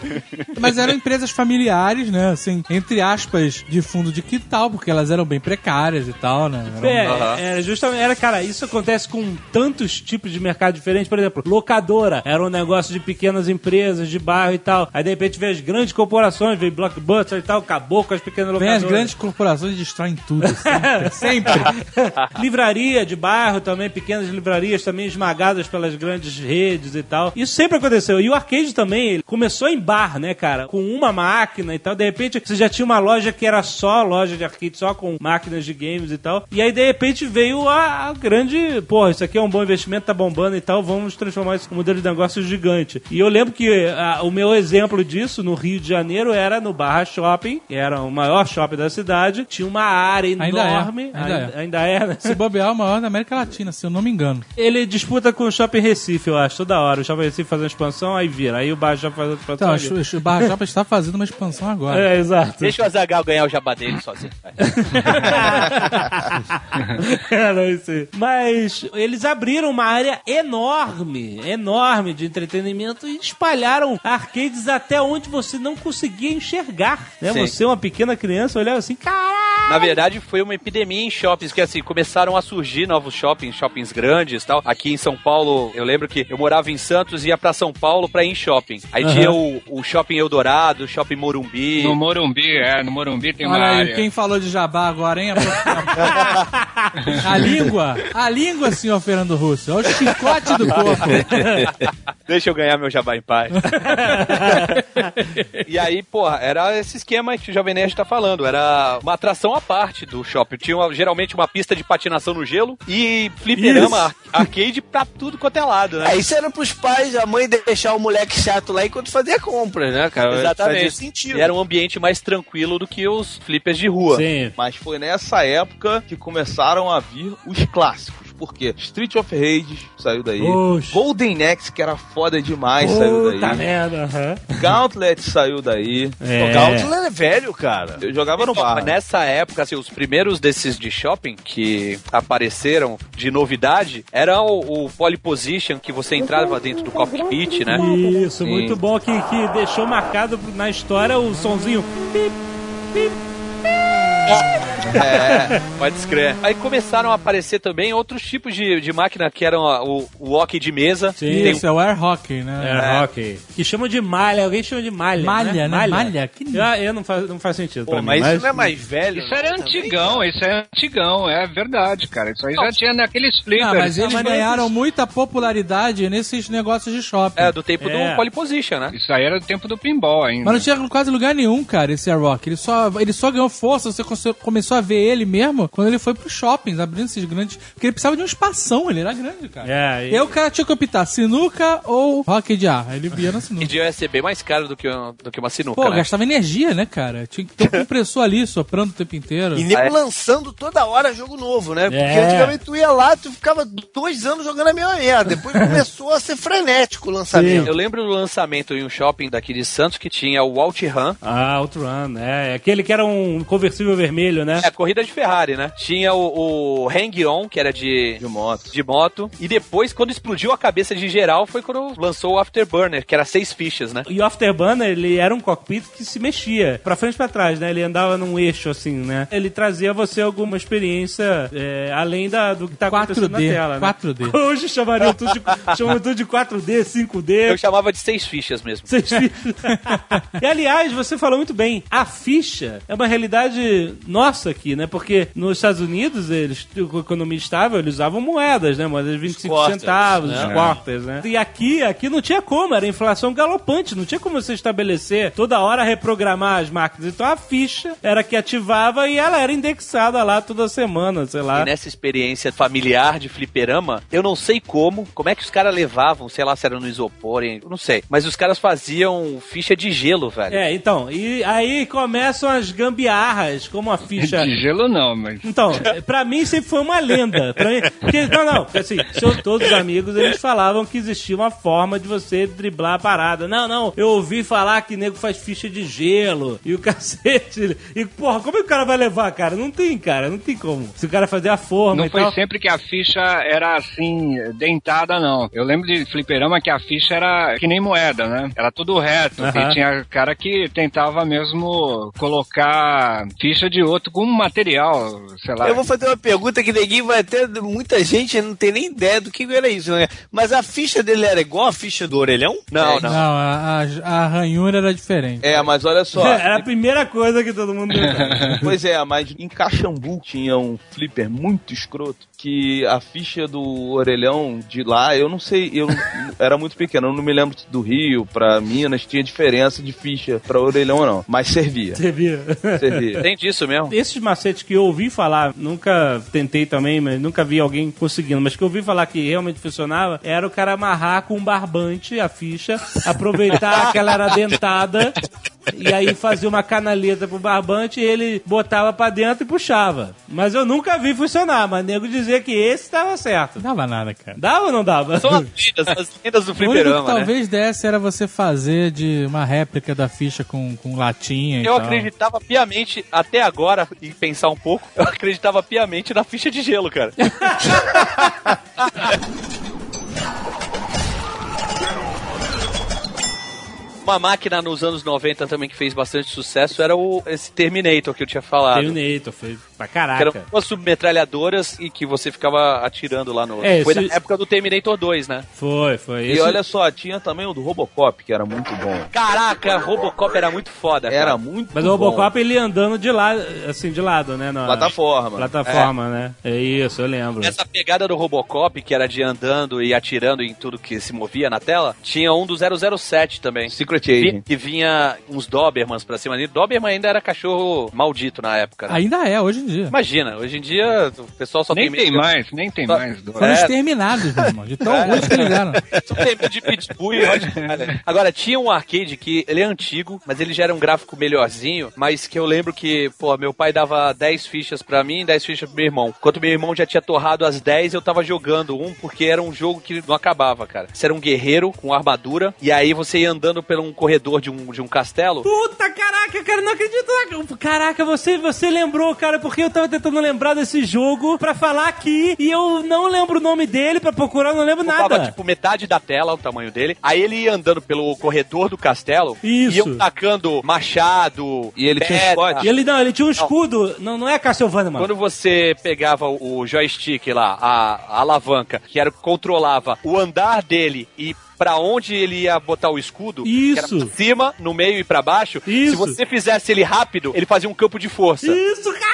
Mas eram empresas familiares, né? Assim, entre aspas, de fundo de quintal, porque elas eram bem precárias e tal, né? Eram- É, Aham. era justamente, era, cara, isso acontece com tantos tipos de mercado diferentes. Por exemplo, locadora era um negócio de pequenas empresas, de bairro e tal. Aí de repente vem as grandes corporações, vem Blockbuster e tal, acabou com as pequenas Vem locadoras. as grandes corporações e destroem tudo. Sempre. sempre. Livraria de bairro também, pequenas livrarias também esmagadas pelas grandes redes e tal. Isso sempre aconteceu. E o arcade também, ele começou em bar, né, cara? Com uma máquina e tal. De repente, você já tinha uma loja que era só loja de arcade, só com máquinas de games e tal. E aí, de repente, veio a, a grande... Pô, isso aqui é um bom investimento, tá bombando e tal. Vamos transformar isso em um modelo de negócio gigante. E eu lembro que ah, o meu exemplo disso, no Rio de Janeiro, era no Barra Shopping, que era o maior shopping da cidade. Tinha uma área Ainda é, enorme. ainda é. ainda é, né? Se bobear, é o maior da América Latina, se eu não me engano. Ele disputa com o Shopping Recife, eu acho, toda hora. O Shopping Recife faz uma expansão, aí vira. Aí o Barra Shopping faz outra Então, expansão. o- o Barra Shopping está fazendo uma expansão agora. É, exato. Deixa o Azagal ganhar o jabá dele sozinho. vai. Era isso aí. Mas eles abriram uma área enorme, enorme de entretenimento e espalharam arcades até onde você não conseguia enxergar. Né? Sim. Você, uma pequena criança, olhava assim, caralho! Verdade, foi uma epidemia em shoppings, que assim, começaram a surgir novos shoppings, shoppings grandes e tal. Aqui em São Paulo, eu lembro que eu morava em Santos e ia pra São Paulo pra ir em shopping. Aí Aham. tinha o, o Shopping Eldorado, o Shopping Morumbi. No Morumbi, é, no Morumbi tem uma Olha aí, área. quem falou de jabá agora, hein? A língua, a língua, senhor Fernando Russo, é o chicote do corpo. Deixa eu ganhar meu jabá em paz. e aí, porra, era esse esquema que o Jovem Nerd tá falando. Era uma atração à parte do shopping. Tinha uma- geralmente uma pista de patinação no gelo e fliperama, ar- arcade pra tudo quanto é lado, né? É, isso era pros pais, a mãe deixar o moleque chato lá enquanto fazia compras, né, cara? Fazia Exatamente. sentido. E era um ambiente mais tranquilo do que os flippers de rua. Sim. Mas foi nessa época que começaram a vir os clássicos. Por quê? Street of Rage saiu daí. Oxe. Golden Axe, que era foda demais, saiu Puta daí. merda, aham. Gauntlet saiu daí. É. O Gauntlet é velho, cara. Eu jogava no bar. Nessa época, assim, os primeiros desses de shopping que apareceram de novidade era o, o Poly Position, que você entrava dentro do cockpit, né? Isso, Sim. muito bom, que, que deixou marcado na história o sonzinho. Pip, pip. É, pode escrever. Aí começaram a aparecer também outros tipos de, de máquina que eram a- o, o hockey de mesa. Tem- Isso, é o air hockey, né? É, ok. Que chamam de malha, alguém chama de malha. Malha, né? Malha? Que Eu, eu não, faz, não faz sentido Pô, pra mim. mas Mas, isso não é mais velho. Isso era não, também, antigão, isso é antigão, é verdade, cara. Isso aí já tinha naqueles flippers. Não, mas eles mas ganharam muita popularidade nesses negócios de shopping. É, do tempo É. do Poly Position, né? Isso aí era do tempo do pinball ainda. Mas não tinha quase lugar nenhum, cara, esse Air Rock. Ele só, ele só ganhou força, você come- começou a ver ele mesmo quando ele foi pros shoppings, abrindo esses grandes... Porque ele precisava de um espação, ele era grande, cara. É, E aí o cara tinha que optar, sinuca ou hockey de ar. Ele via na E sinuca. devia ser bem mais caro do que, do que uma sinuca, Pô, né? gastava energia, né, cara? Tinha que ter um compressor ali, soprando o tempo inteiro. E nego Ah, é? lançando toda hora jogo novo, né? Porque É. antigamente tu ia lá, tu ficava dois anos jogando a mesma merda. Depois começou a ser frenético o lançamento. Eu lembro do lançamento em um shopping daqui de Santos que tinha o OutRun. Ah, Outrun, é. Aquele que era um conversível vermelho, né? É, corrida de Ferrari, né? Tinha o, o Hang On, que era de, De moto. de moto. E depois, quando explodiu a cabeça de geral, foi quando lançou o Afterburner, que era seis fichas, né? E o Afterburner, ele era um cockpit que se mexia pra frente e pra trás, né? Ele andava num eixo, assim, né? Ele trazia a você alguma experiência é, além da, do que tá acontecendo na 4D, tela, né? 4D. Hoje chamariam tudo de, chamam tudo de 4D, 5D. Eu chamava de seis fichas mesmo. Seis fichas. e aliás, você falou muito bem, a ficha é uma realidade nossa aqui, né? Porque nos Estados Unidos, eles, com a economia estável, eles usavam moedas, né? Moedas de 25 quarters, centavos, né? os quarters, né? E aqui, aqui não tinha como, era inflação galopante, não tinha como você estabelecer toda hora reprogramar as máquinas. Então a ficha era que ativava e ela era indexada lá toda semana, sei lá. E nessa experiência familiar de fliperama, eu não sei como, como é que os caras levavam, sei lá se era no isopor, hein, eu não sei. Mas os caras faziam ficha de gelo, velho. É, então, e aí começam as gambiarras, como a ficha. De gelo não, mas. Então, pra mim sempre foi uma lenda. Pra mim, porque, não, não, assim, todos os amigos eles falavam que existia uma forma de você driblar a parada. Não, não, eu ouvi falar que nego faz ficha de gelo e o cacete. E, porra, como é que o cara vai levar, cara? Não tem, cara, não tem como. Se o cara fazer a forma Não foi tal. sempre que a ficha era assim, dentada, não. Eu lembro de fliperama que a ficha era que nem moeda, né? Era tudo reto. Aham. E tinha cara que tentava mesmo colocar ficha de outro com material, sei lá. Eu vou fazer uma pergunta que ninguém vai ter. Muita gente não tem nem ideia do que era isso, né? Mas a ficha dele era igual a ficha do orelhão? Não, Não, a, a, a ranhura era diferente. É, mas olha só. Era a primeira coisa que todo mundo. Pois é, mas em Caxambu tinha um flipper muito escroto que a ficha do orelhão de lá, eu não sei, eu era muito pequeno, eu não me lembro do Rio pra Minas, tinha diferença de ficha pra orelhão não, mas servia, Você via? servia. Tem disso mesmo. Esses macetes que eu ouvi falar, nunca tentei também, mas nunca vi alguém conseguindo, mas que eu ouvi falar que realmente funcionava, era o cara amarrar com um barbante a ficha, aproveitar que ela era dentada, e aí fazia uma canaleta pro barbante e ele botava pra dentro e puxava. Mas eu nunca vi funcionar, mas nego dizia que esse tava certo. Não dava nada, cara. Dava ou não dava? São as lendas, as lendas do O único fliperama, que né? talvez desse era você fazer de uma réplica da ficha com, com latinha e Eu tal. acreditava piamente, até agora, e pensar um pouco, eu acreditava piamente na ficha de gelo, cara. Uma máquina nos anos 90 também que fez bastante sucesso era o esse Terminator que eu tinha falado. Terminator, foi pra Que eram caraca. duas submetralhadoras e que você ficava atirando lá no. É, Foi esse- na época do Terminator 2, né? Foi, foi. E Esse- olha só, tinha também o do Robocop, que era muito bom. Caraca, Robocop era muito foda. Era cara. muito Mas bom. o Robocop ele andando de lado, assim, de lado, né? na- Plataforma. Plataforma, né? É isso, eu lembro. Essa pegada do Robocop, que era de andando e atirando em tudo que se movia na tela, tinha um do 007 também. Secret Vi- Agent. Que vinha uns Dobermans pra cima dele. Doberman ainda era cachorro maldito na época. né? Ainda é, hoje em dia. Imagina, hoje em dia o pessoal só nem tem tem mais, nem tem Só- mais. Foram É. exterminados, meu irmão. De tão ruins que eles eram. Só tem de Pitbull e. Agora, tinha um arcade que ele é antigo, mas ele já era um gráfico melhorzinho, mas que eu lembro que, pô, meu pai dava 10 fichas pra mim e 10 fichas pro meu irmão. Enquanto meu irmão já tinha torrado as 10, eu tava jogando um, porque era um jogo que não acabava, cara. Você era um guerreiro com armadura, e aí você ia andando por um corredor de um, de um castelo. Puta caraca, cara, não acredito. Caraca, você, você lembrou, cara, porque eu tava tentando lembrar desse jogo pra falar aqui e eu não lembro o nome dele, pra procurar, eu não lembro Ocupava, nada. tipo, metade da tela, o tamanho dele. Aí ele ia andando pelo corredor do castelo. Isso. Iam tacando machado. E ele tinha um pedra. Scott. E ele não, ele tinha um escudo. Não, não é Castlevania, mano. Quando você pegava o joystick lá, a, a alavanca, que era o que controlava o andar dele e pra onde ele ia botar o escudo, que era Isso. pra cima, no meio e pra baixo, Isso. se você fizesse ele rápido, ele fazia um campo de força. Isso, caraca,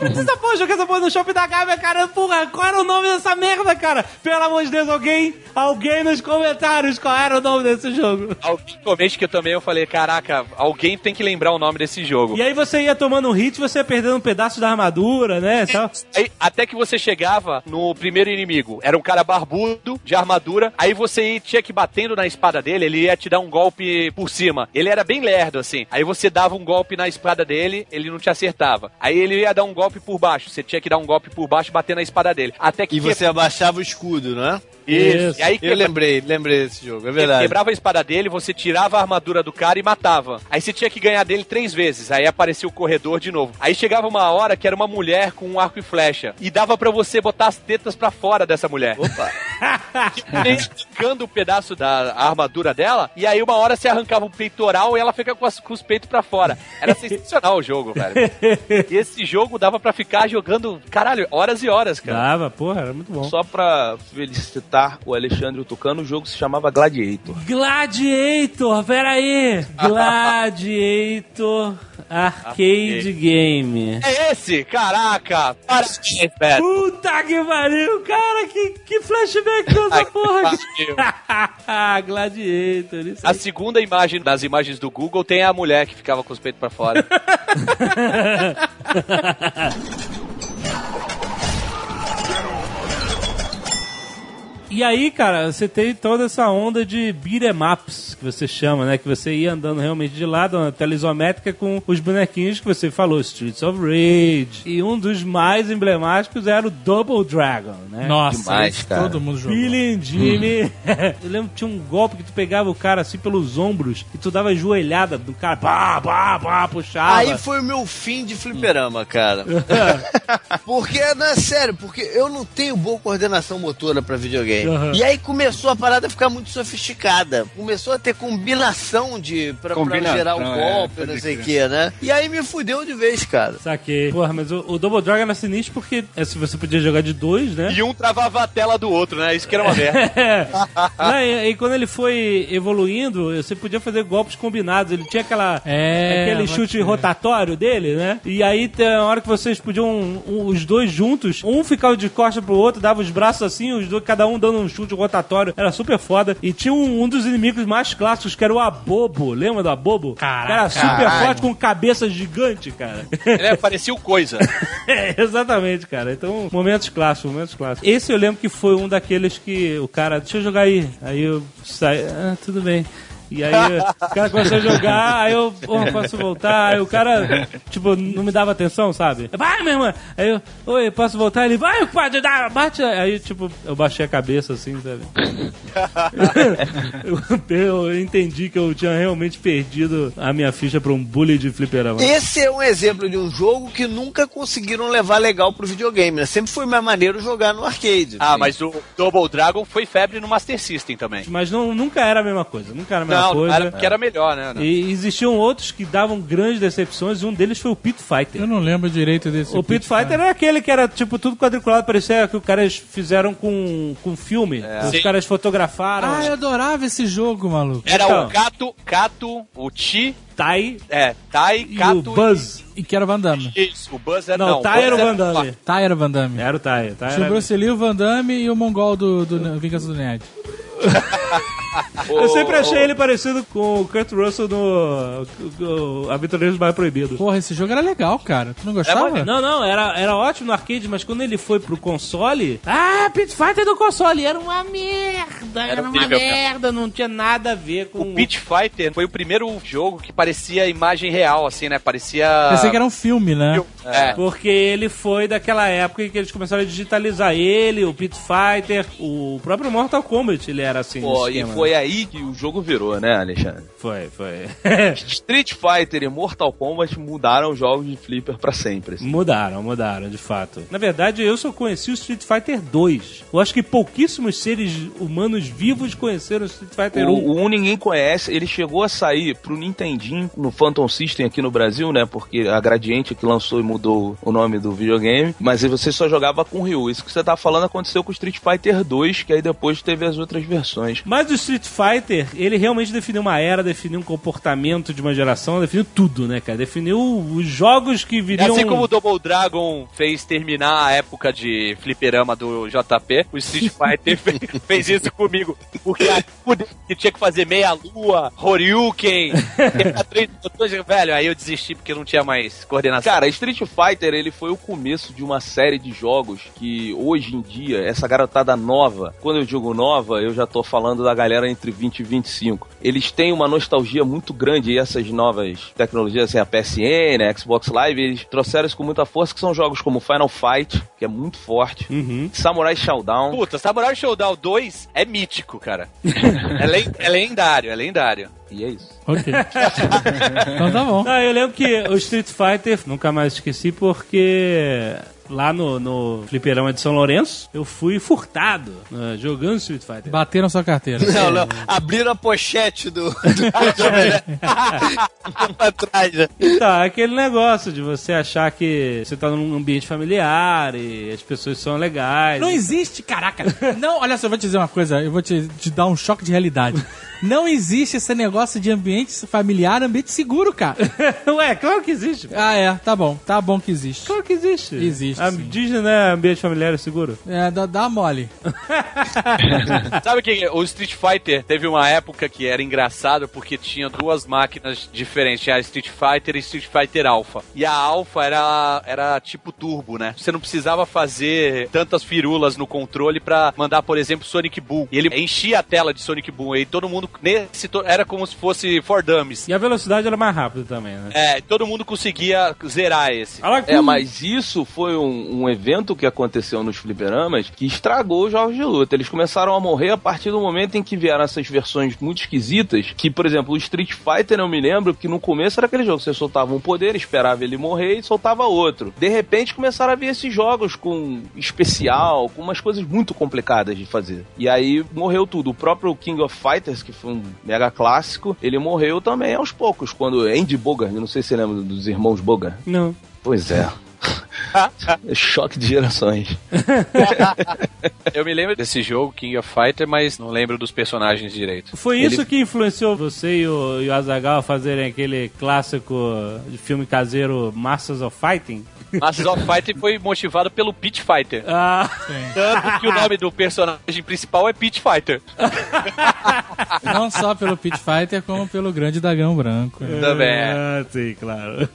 dessa porra, joguei essa porra no shopping da Gávea, cara, porra, qual era o nome dessa merda, cara? Pelo amor de Deus, alguém, alguém nos comentários, qual era o nome desse jogo? Principalmente que eu também eu falei, caraca, alguém tem que lembrar o nome desse jogo. E aí você ia tomando um hit, você ia perdendo um pedaço da armadura, né, tal. Aí, até que você chegava no primeiro inimigo. Era um cara barbudo, de armadura. Aí você tinha que ir batendo na espada dele, ele ia te dar um golpe por cima. Ele era bem lerdo, assim. Aí você dava um golpe na espada dele, ele não te acertava. Aí ele ia dar um golpe por baixo. Você tinha que dar um golpe por baixo e bater na espada dele. Até que. E você abaixava o escudo, não é? Isso. E aí Eu lembrei, lembrei desse jogo, é verdade. Quebrava a espada dele, você tirava a armadura do cara e matava. Aí você tinha que ganhar dele três vezes. Aí aparecia o corredor de novo. Aí chegava uma hora que era uma mulher com um arco e flecha. E dava pra você botar as tetas pra fora dessa mulher. Opa! Arrancando o pedaço da armadura dela. E aí uma hora você arrancava o peitoral e ela fica com, as- com os peitos pra fora. Era sensacional o jogo, velho. E esse jogo dava pra ficar jogando, caralho, horas e horas, cara. Dava, porra, era muito bom. Só pra felicitar o Alexandre o Tucano, o jogo se chamava Gladiator. Gladiator, peraí. Gladiator Arcade Game. É esse? Caraca! Parabéns, velho. Puta que pariu, cara, que, que flashback dessa porra. Gladiator, isso A aí. segunda imagem das imagens do Google tem a mulher que ficava com os peitos pra fora. E aí, cara, você tem toda essa onda de beat'em ups que você chama, né? Que você ia andando realmente de lado, uma tela isométrica com os bonequinhos que você falou, Streets of Rage. E um dos mais emblemáticos era o Double Dragon, né? Nossa, Demais, esse todo mundo jogou. Billy and Jimmy. Eu lembro que tinha um golpe que tu pegava o cara assim pelos ombros e tu dava joelhada do cara, pá, pá, pá, puxava. Aí foi o meu fim de fliperama, cara. porque, não é sério, porque eu não tenho boa coordenação motora pra videogame. Uhum. E aí começou a parada a ficar muito sofisticada. Começou a ter combinação de pra, pra Combinação, gerar o é, golpe, pode não sei o que, né? E aí me fudeu de vez, cara. Saquei. Porra, mas o, o Double Dragon era sinistro porque é, se você podia jogar de dois, né? E um travava a tela do outro, né? Isso que era uma merda. É. Não, e, e quando ele foi evoluindo, você podia fazer golpes combinados. Ele tinha aquela, É, aquele chute rotatório dele, né? E aí tem a hora que vocês podiam, um- os dois juntos, um ficava de costas pro outro, dava os braços assim, os dois, cada um dando um chute rotatório. Era super foda. E tinha um, um dos inimigos mais clássicos, que era o Abobo. Lembra do Abobo? Caraca. Era super Caralho. forte, com cabeça gigante, cara. Ele é, parecia o Coisa. É, exatamente, cara. Então, momentos clássicos, momentos clássicos. Esse eu lembro que foi um daqueles que o cara, deixa eu jogar aí. Aí eu saí, ah, tudo bem. E aí o cara começou a jogar, aí eu, porra, posso voltar? Aí o cara, tipo, não me dava atenção, sabe? Vai, minha irmã! Aí eu, oi, posso voltar? Ele, vai, pode dar, bate! Aí, tipo, eu baixei a cabeça assim, sabe? eu, eu entendi que eu tinha realmente perdido a minha ficha pra um bully de fliperama. Esse é um exemplo de um jogo que nunca conseguiram levar legal pro videogame, né? Sempre foi mais maneiro jogar no arcade. Ah, assim. mas o Double Dragon foi febre no Master System também. Mas não, nunca era a mesma coisa, nunca era a mesma Não, coisa. era porque era melhor, né? E existiam outros que davam grandes decepções e um deles foi o Pit Fighter. Eu não lembro direito desse. O Pit Fighter era aquele que era tipo tudo quadriculado, parecia que os caras fizeram com, com filme. Os Sim. caras fotografaram. Ah, eu adorava esse jogo, maluco. Era Então. o Kato, Kato, o Chi, Tai é, Tai, e Kato o Buzz. E que era o Van Damme. Isso, o Buzz era Não, não. o Tai era o Buzz Van Damme. Tá, era o Van Damme. Era o Tai. Tai Tinha o era... Bruce Lee, o Van Damme e o Mongol do, do Vingança do Nerd. Eu sempre achei ele parecido com o Kurt Russell no, no Aventureiros do Bairro Proibido. Porra, esse jogo era legal, cara. Tu não gostava? Não, não, era, era ótimo no arcade, mas quando ele foi pro console. Ah, Pit Fighter do console! Era uma merda! Era, uma horrível, cara. merda, não tinha nada a ver com. O Pit Fighter foi o primeiro jogo que parecia imagem real, assim, né? Parecia. Pensei que era um filme, né? É. Porque ele foi daquela época em que eles começaram a digitalizar ele, o Pit Fighter, o próprio Mortal Kombat, ele era assim. Pô, no e esquema. Foi aí que o jogo virou, né, Alexandre? Foi, foi. Street Fighter e Mortal Kombat mudaram os jogos de flipper pra sempre. assim. mudaram, mudaram, de fato. Na verdade, eu só conheci o Street Fighter 2. Eu acho que pouquíssimos seres humanos vivos conheceram o Street Fighter 1. O, o 1 ninguém conhece, ele chegou a sair pro Nintendinho, no Phantom System aqui no Brasil, né? Porque a Gradiente que lançou e mudou o nome do videogame, mas aí você só jogava com o Ryu. Isso que você tá falando aconteceu com o Street Fighter 2, que aí depois teve as outras versões. Mas o Street Fighter, ele realmente definiu uma era, definiu um comportamento de uma geração, definiu tudo, né, cara? Definiu os jogos que É viriam... assim como o Double Dragon fez terminar a época de fliperama do JP, o Street Fighter fe- fez isso comigo. Porque que tinha que fazer meia-lua, Horyuken, três botões, velho, aí eu desisti porque não tinha mais coordenação. Cara, Street Fighter ele foi o começo de uma série de jogos que hoje em dia, essa garotada nova, quando eu digo nova, eu já tô falando da galera entre 20 e 25. Eles têm uma nostalgia muito grande e essas novas tecnologias, assim, a PSN, a Xbox Live, eles trouxeram isso com muita força, que são jogos como Final Fight, que é muito forte, Uhum. Samurai Showdown. Puta, Samurai Showdown 2 é mítico, cara. é, len- é lendário, é lendário. E é isso. Ok. então tá bom. Ah, eu lembro que o Street Fighter, nunca mais esqueci, porque lá no, no fliperama de São Lourenço, eu fui furtado né, jogando Street Fighter. Bateram sua carteira. Não, não. Abriram a pochete do. do pra trás, né? Então, é aquele negócio de você achar que você tá num ambiente familiar e as pessoas são legais. Não existe, caraca. Não, olha só, eu vou te dizer uma coisa, eu vou te, te dar um choque de realidade. Não existe esse negócio de ambiente familiar, ambiente seguro, cara. Ué, claro que existe. Ah, é, tá bom, tá bom que existe. Claro que existe. Existe. A Disney não é ambiente familiar e seguro? É, dá, dá mole. Sabe que o Street Fighter teve uma época que era engraçado porque tinha duas máquinas diferentes, tinha a Street Fighter e Street Fighter Alpha. E a Alpha era, era tipo turbo, né? Você não precisava fazer tantas firulas no controle pra mandar, por exemplo, Sonic Boom. E ele enchia a tela de Sonic Boom e todo mundo nesse era como se fosse for dummies. E a velocidade era mais rápida também, né? É, todo mundo conseguia zerar esse. É, mas isso foi um, um evento que aconteceu nos fliperamas que estragou os jogos de luta. Eles começaram a morrer a partir do momento em que vieram essas versões muito esquisitas. Que, por exemplo, o Street Fighter, eu me lembro que no começo era aquele jogo: você soltava um poder, esperava ele morrer e soltava outro. De repente começaram a vir esses jogos com especial, com umas coisas muito complicadas de fazer. E aí morreu tudo. O próprio King of Fighters, que foi um mega clássico, ele morreu também aos poucos. Quando Andy Bogard, eu não sei se você lembra dos irmãos Bogard. Não. Pois é. Choque de gerações. Eu me lembro desse jogo, King of Fighter, mas não lembro dos personagens direito. Foi isso que influenciou você e o, e o Azagal a fazerem aquele clássico de filme caseiro Masters of Fighting? Masters of Fighter foi motivado pelo Pit Fighter. Ah, Tanto que o nome do personagem principal é Pit Fighter. Não só pelo Pit Fighter, como pelo Grande Dragão Branco. né? Também é. Ah, sim, claro.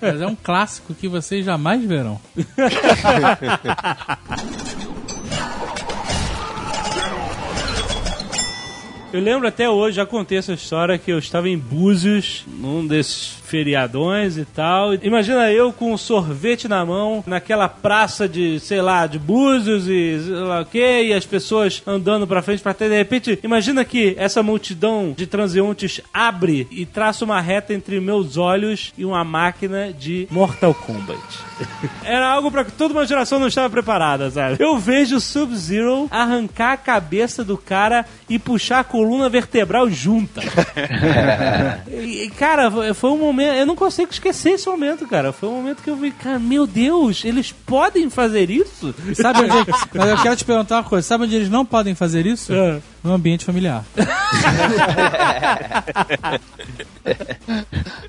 Mas é um clássico que vocês jamais verão. Eu lembro até hoje, já contei essa história, que eu estava em Búzios, num desses feriadões e tal. Imagina eu com um sorvete na mão, naquela praça de, sei lá, de Búzios e sei lá o quê, e as pessoas andando pra frente pra trás. De repente, imagina que essa multidão de transeuntes abre e traça uma reta entre meus olhos e uma máquina de Mortal Kombat. Era algo pra que toda uma geração não estava preparada, sabe? Eu vejo o Sub-Zero arrancar a cabeça do cara e puxar a coluna vertebral junta. E, cara, foi um momento. Eu não consigo esquecer esse momento, cara. Foi um momento que eu vi, cara, meu Deus, eles podem fazer isso? Sabe onde, mas eu quero te perguntar uma coisa. Sabe onde eles não podem fazer isso? É. No ambiente familiar.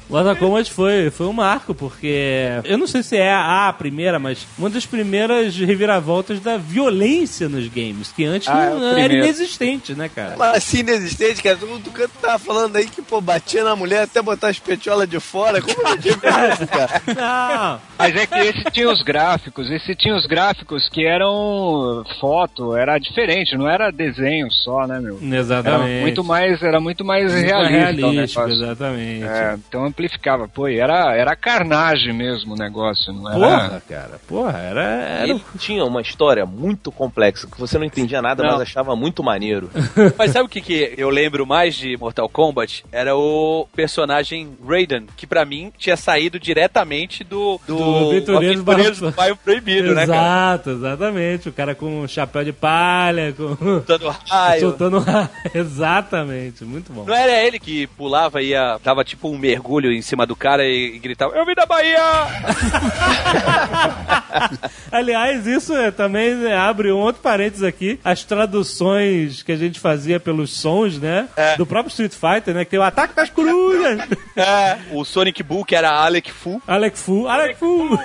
Mortal Kombat foi, foi um marco, porque eu não sei se é a primeira, mas uma das primeiras reviravoltas da violência nos games, que antes Ah, é o não, era inexistente, né, cara? Mas assim inexistente, cara. Todo mundo canto tava falando aí que, pô, batia na mulher até botar as petiolas de fora. Como não tinha isso, cara? Não. Mas é que esse tinha os gráficos, esse tinha os gráficos que eram foto, era diferente, não era desenho só, né, meu? Exatamente. Era muito mais, era muito mais realista o negócio. exatamente. É, então amplificava. Pô, e era, era carnagem mesmo o negócio, não era? Porra, cara, porra, era. era... Ele tinha uma história muito complexa, que você não entendia nada, Não. mas achava muito maneiro. Mas sabe o que, que eu lembro mais de Mortal Kombat? Era o personagem Raiden, que pra mim tinha saído diretamente do, do, Do Aventureiros do Bairro Proibido, né, cara? Exato, exatamente. O cara com um chapéu de palha, com... Soltando raio. soltando raio. Exatamente, muito bom. Não era ele que pulava e ia, dava tipo um mergulho em cima do cara e, e gritava: Eu vim da Bahia! Aliás, isso é, também é, abre um outro parênteses aqui. As traduções que a gente fazia pelos sons, né? Do próprio Street Fighter, né? Que tem o ataque das corujas. É, o Sonic que era Alec Fu. Alec Fu, Alec Fu.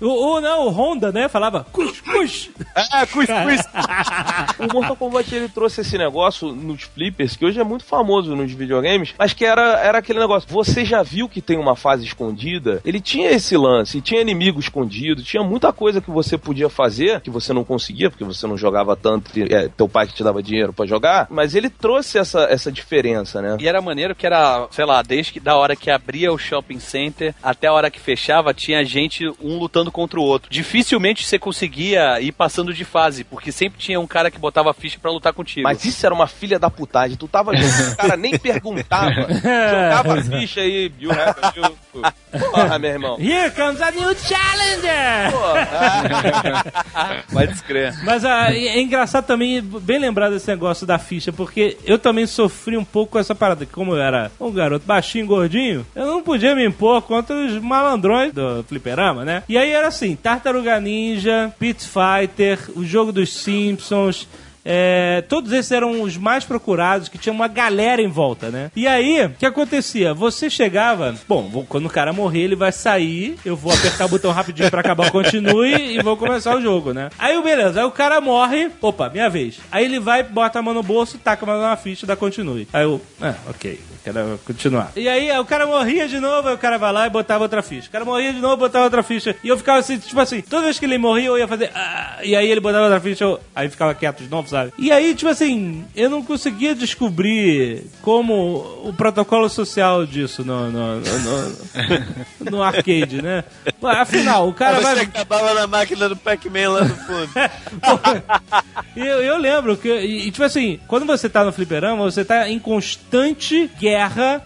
O, o, não, o Honda, né? Falava cus, cus. É, cus, cus. O Mortal Kombat ele trouxe esse negócio nos flippers, que hoje é muito famoso nos videogames, mas que era, era aquele negócio. Você já viu que tem uma fase escondida? Ele tinha esse lance, tinha inimigo escondido, tinha muita coisa que você podia fazer, que você não conseguia, porque você não jogava tanto, é, teu pai que te dava dinheiro pra jogar, mas ele trouxe essa, essa diferença, né? E era maneiro que era, sei lá, desde que da hora que abria o shopping center até a hora que fechava, tinha gente um lutando contra o outro. Dificilmente você conseguia ir passando de fase, porque sempre tinha um cara que botava ficha pra lutar contigo. Mas isso era uma filha da putagem. Tu tava jogando, o cara nem perguntava. Jogava a ficha aí, you have a new... Porra, meu irmão. Here comes a new challenger! Vai descrer. Mas ah, é engraçado também, bem lembrar desse negócio da ficha, porque eu também sofri um pouco com essa parada. que Como eu era um garoto baixinho, gordinho, eu não podia me impor contra os malandrões do fliperama, né? E aí era assim, Tartaruga Ninja, Pit Fighter, o jogo dos Simpsons... é, todos esses eram os mais procurados, que tinha uma galera em volta, né? E aí, o que acontecia? Você chegava, bom, quando o cara morrer, ele vai sair, eu vou apertar o botão rapidinho pra acabar o continue e vou começar o jogo, né? Aí, beleza, aí o cara morre, opa, minha vez. Aí ele vai, bota a mão no bolso, taca mais uma ficha da continue. Aí eu, ah, ok, quero continuar. E aí, o cara morria de novo, aí o cara vai lá e botava outra ficha. O cara morria de novo, botava outra ficha. E eu ficava assim, tipo assim, toda vez que ele morria, eu ia fazer. "Ah", e aí ele botava outra ficha, eu, aí ficava quieto de novo, sabe? E aí, tipo assim, eu não conseguia descobrir como o protocolo social disso no, no, no, no- no arcade, né? Afinal, o cara Aí vai. você acabava na máquina do Pac-Man lá no fundo. Eu, eu lembro que, e, e, tipo assim, quando você tá no fliperama, você tá em constante guerra,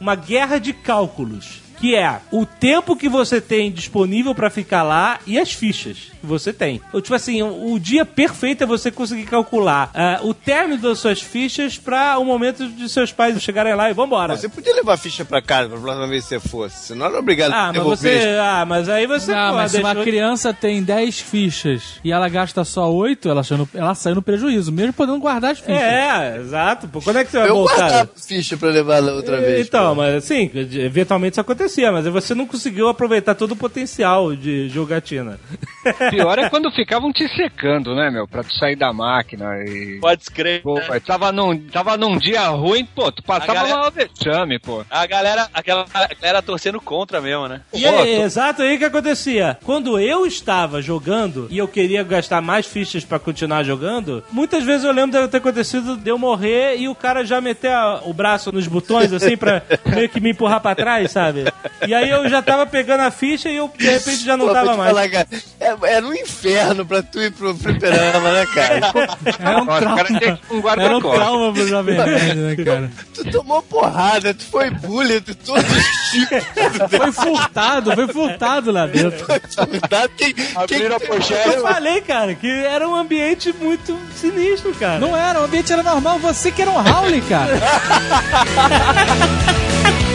uma guerra de cálculos. Que é o tempo que você tem disponível pra ficar lá e as fichas que você tem. Ou, tipo assim, o, o dia perfeito é você conseguir calcular ah, o término das suas fichas pra o momento de seus pais chegarem lá e vambora. Você podia levar a ficha pra casa pra próxima vez que você fosse. Você não era obrigado Ah, a mas você. Ah, mas aí você. Não, pô, mas se uma criança tem 10 fichas e ela gasta só 8, ela, sai no- ela sai no prejuízo, mesmo podendo guardar as fichas. É, exato. Pô, quando é que você vai Eu voltar? guardava ficha pra levar outra vez. Então, pô. mas assim, eventualmente isso acontecia, mas você não conseguiu aproveitar todo o potencial de jogatina. Pior é quando ficavam te secando, né, meu? Pra tu sair da máquina e. Pode escrever. Pô, pai, tava num, tava num dia ruim, pô, tu passava A galera- lá o vexame, pô. A galera, aquela a galera torcendo contra mesmo, né? E aí, exato aí que acontecia. Quando eu estava jogando e eu queria gastar mais fichas pra continuar jogando, muitas vezes eu lembro de ter acontecido de eu morrer e o cara já meter a- o braço nos botões, assim, pra meio que me empurrar pra trás, sabe? E aí eu já tava pegando a ficha e eu, de repente, já não Pô, tava mais. falar, cara, é, era um inferno pra tu ir pro fliperama, né, cara? Era um Nossa, o trauma. cara tem um Era um trauma pro Jovem Nerd, né, cara? Tu tomou porrada, tu foi bullying de todos os tipos. Foi furtado, foi furtado lá dentro. Tá? Quem, quem, Abriram a pochete. Eu falei, cara, que era um ambiente muito sinistro, cara. Não era, o ambiente era normal, você que era um Howley, cara.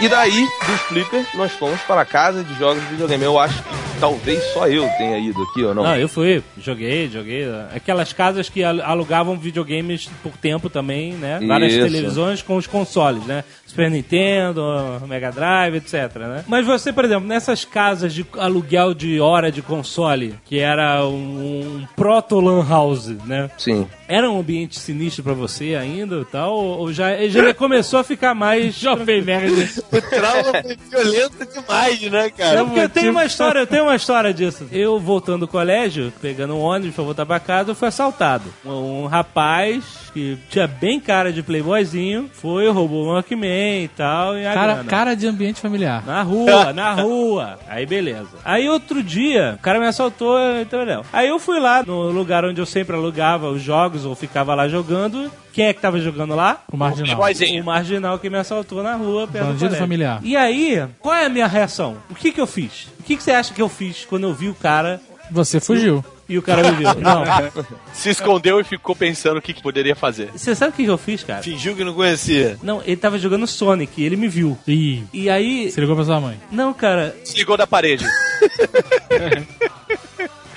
E daí, dos flippers, nós fomos para a casa de jogos de videogame. Eu acho que talvez só eu tenha ido aqui, ou não? Não, eu fui, joguei, joguei. Aquelas casas que al- alugavam videogames por tempo também, né? Várias Isso. televisões com os consoles, né? Super Nintendo, Mega Drive, etc, né? Mas você, por exemplo, nessas casas de aluguel de hora de console, que era um, um proto-lan house, né? Sim. Era um ambiente sinistro pra você ainda e tal? Ou já, já começou a ficar mais... Jovem Nerd. o trauma foi violento demais, né, cara? Não, porque eu tenho uma história, eu tenho uma história disso. Eu voltando do colégio, pegando um ônibus pra voltar pra casa, eu fui assaltado. Um, um rapaz que tinha bem cara de playboyzinho, foi, roubou um Walkman e tal, e a Cara, grana. cara de ambiente familiar. Na rua, na rua. Aí beleza. Aí outro dia, o cara me assaltou, então não. Aí eu fui lá no lugar onde eu sempre alugava os jogos ou ficava lá jogando. Quem é que tava jogando lá? O marginal. Boyzinho. O marginal que me assaltou na rua, perto do Bandido familiar. E aí, qual é a minha reação? O que que eu fiz? O que que você acha que eu fiz quando eu vi o cara Você fugiu. e o cara me viu? Não. Se escondeu e ficou pensando o que, que poderia fazer. Você sabe o que que eu fiz, cara? Fingiu que não conhecia. Não, ele tava jogando Sonic e ele me viu. Ih, E aí... você ligou pra sua mãe. Não, cara, Desligou da parede.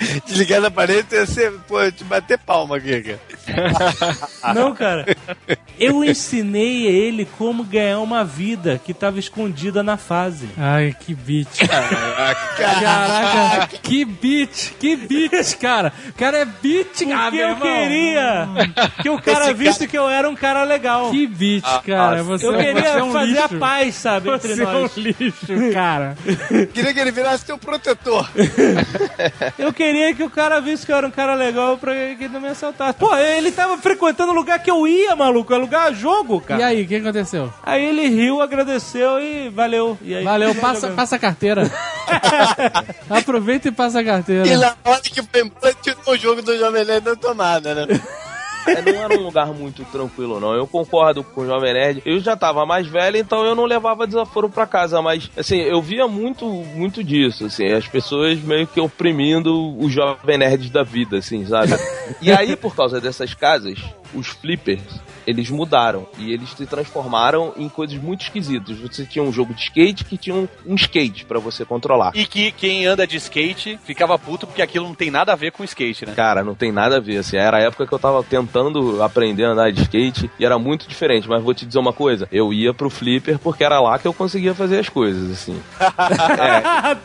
Desligar na parede ia ser, pô, te bater palma aqui, cara. Não, cara. Eu ensinei ele como ganhar uma vida que tava escondida na fase. Ai, que beat. Caraca, que beat, que beat, cara. O cara é Porque ah, meu eu irmão. queria que o cara visse que eu era um cara legal. Que beat, cara. Você, Eu você queria é um fazer lixo. a paz, sabe, entre Você é um nós. lixo, cara. Queria que ele virasse teu protetor. Eu queria que o cara visse que eu era um cara legal pra que ele não me assaltasse. Pô, ele tava frequentando o lugar que eu ia, maluco. Alugar jogo, cara. E aí, o que aconteceu? Aí ele riu, agradeceu e valeu. E aí, Valeu, passa, passa a carteira. Aproveita e passa a carteira. E na hora que foi embora, tirou o jogo do Jovem Nerd da tomada, né? É, não era um lugar muito tranquilo, não. Eu concordo com o Jovem Nerd. Eu já tava mais velho, então eu não levava desaforo pra casa. Mas, assim, eu via muito, muito disso, assim. As pessoas meio que oprimindo os Jovem Nerds da vida, assim, sabe? E aí, por causa dessas casas, os flippers, eles mudaram e eles se transformaram em coisas muito esquisitas. Você tinha um jogo de skate que tinha um, um skate pra você controlar. E que quem anda de skate ficava puto porque aquilo não tem nada a ver com skate, né? Cara, não tem nada a ver, assim, era a época que eu tava tentando aprender a andar de skate e era muito diferente, mas vou te dizer uma coisa, eu ia pro flipper porque era lá que eu conseguia fazer as coisas, assim. É.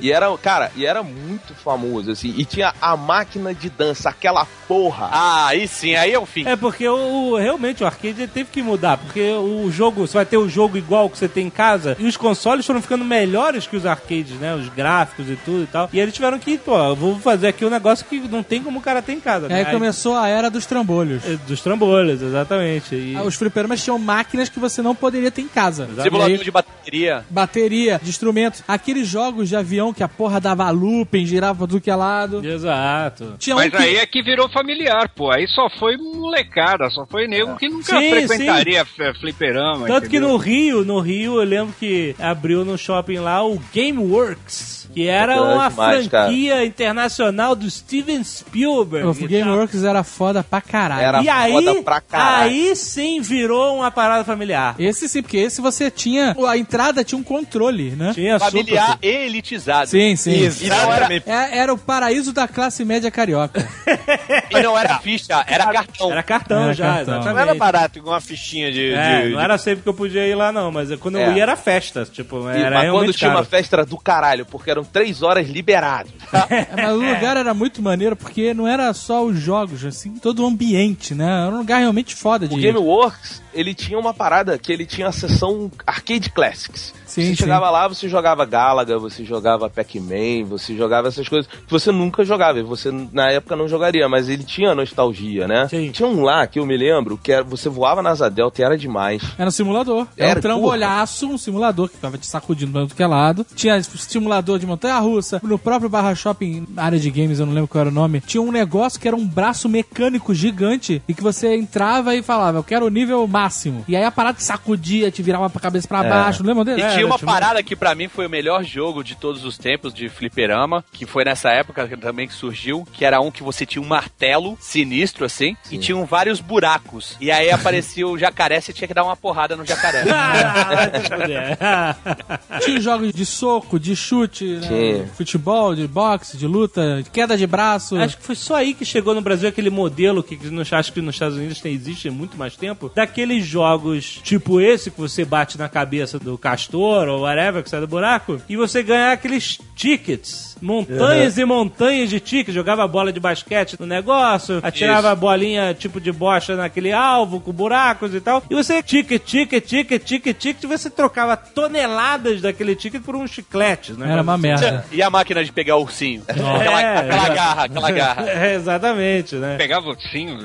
E era, cara, e era muito famoso, assim, e tinha a máquina de dança, aquela porra. Ah, aí sim, aí é o fim. É porque o, realmente o arcade teve que mudar, porque o jogo, você vai ter o jogo igual que você tem em casa, e os consoles foram ficando melhores que os arcades, né? Os gráficos e tudo e tal. E eles tiveram que, pô, eu vou fazer aqui um negócio que não tem como o cara ter em casa. E aí né? começou a era dos trambolhos. É, Dos trambolhos, exatamente. E... Ah, Os fliperamas tinham máquinas que você não poderia ter em casa. Simulador aí, de bateria. bateria, de instrumentos. Aqueles jogos de avião que a porra dava looping, girava pra tudo que é lado. Exato. Tinha um Mas que... aí é que virou familiar, pô. Aí só foi molecada, só foi nego que nunca Sim, frequentaria f- fliperama. Tanto que entendeu? no Rio, no Rio, eu lembro que abriu no shopping lá o Gameworks, que era Bacana uma demais, cara. franquia internacional do Steven Spielberg. O e. Gameworks era foda pra caralho. Era e aí, foda pra caralho. aí sim virou uma parada familiar. Esse sim, porque esse você tinha. A entrada tinha um controle, né? Tinha Familiar super- e elitizado. Sim, sim. E era, É- era o paraíso da classe média carioca. e não era ficha, era cartão. Era cartão Era já, cartão. exatamente. Não era barato, igual uma fichinha de. É, de- não de- era sempre que eu podia ir lá, não, mas quando eu É. ia era festa, tipo, E- era mas quando tinha uma caro. festa era do caralho, porque eram três horas liberados. É, Mas o lugar era muito maneiro porque não era só os jogos, assim, todo o ambiente, né? Era um lugar realmente foda de O. Gameworks, ele tinha uma parada que ele tinha a seção Arcade Classics. Sim, você sim. chegava lá, você jogava Galaga, você jogava Pac-Man, você jogava essas coisas que você nunca jogava, e você na época não jogaria, mas ele tinha nostalgia, né? Sim. Tinha um lá que eu me lembro, que era, você voava na Asa Delta e era demais. Era um simulador. Era, Era, um trambolhaço, um simulador que ficava te sacudindo pra tudo que é lado. Tinha simulador de montanha-russa. No próprio Barra Shopping, área de games, eu não lembro qual era o nome, tinha um negócio que era um braço mecânico gigante e que você entrava e falava, eu quero o nível máximo. E aí a parada te sacudia, te virava pra cabeça pra É. baixo, não lembra dele? E É, tinha uma tinha uma- parada que pra mim foi o melhor jogo de todos os tempos de fliperama, que foi nessa época também que surgiu, que era um que você tinha um martelo sinistro assim, e tinham vários buracos. E aí aparecia o jacaré, você tinha que dar uma porrada no jacaré. Tinha jogos de soco, de chute, né? Futebol, de boxe, de luta, de queda de braço. Acho que foi só aí que chegou no Brasil aquele modelo que no, acho que nos Estados Unidos tem, existe há muito mais tempo, daqueles jogos tipo esse que você bate na cabeça do castor ou whatever que sai do buraco, e você ganha aqueles tickets. Montanhas e montanhas de tickets. Jogava bola de basquete no negócio, atirava a bolinha tipo de bocha naquele alvo com buracos e tal. E você, ticket, ticket, ticket, ticket, ticket, e você trocava toneladas daquele ticket por um chiclete. Né? Era uma merda. e a máquina de pegar o ursinho? Aquela, É, aquela é. garra, aquela garra. É, exatamente, né? Pegava o ursinho.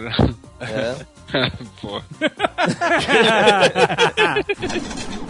É. Pô.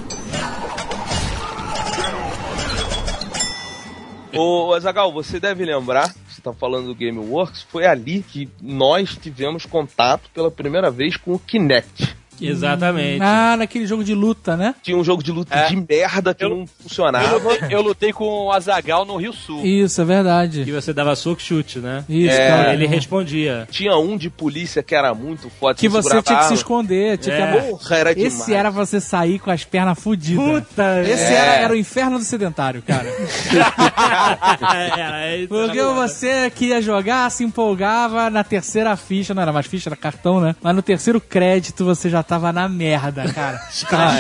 Ô, Azagal, você deve lembrar, você tá falando do Gameworks, foi ali que nós tivemos contato pela primeira vez com o Kinect. Exatamente. Ah, naquele jogo de luta, né? Tinha um jogo de luta É. de merda que Eu- não Eu funcionava. lutei, eu lutei com o Azagal no Rio Sul. Isso, é E verdade. você dava soco e chute, né? Isso, É. cara. Ele respondia. Tinha um de polícia que era muito forte. Que você tinha que se esconder. Tinha É. que... Porra, era Esse demais. era pra você sair com as pernas fodidas. Puta! Esse É. era, era o inferno do sedentário, cara. Era isso. Porque você que ia jogar, se empolgava na terceira ficha, não era mais ficha, era cartão, né? Mas no terceiro crédito você já tava na merda, cara.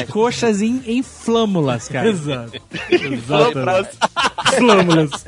As coxas em, em flâmulas, cara. Exato. Exato. Flâmulas.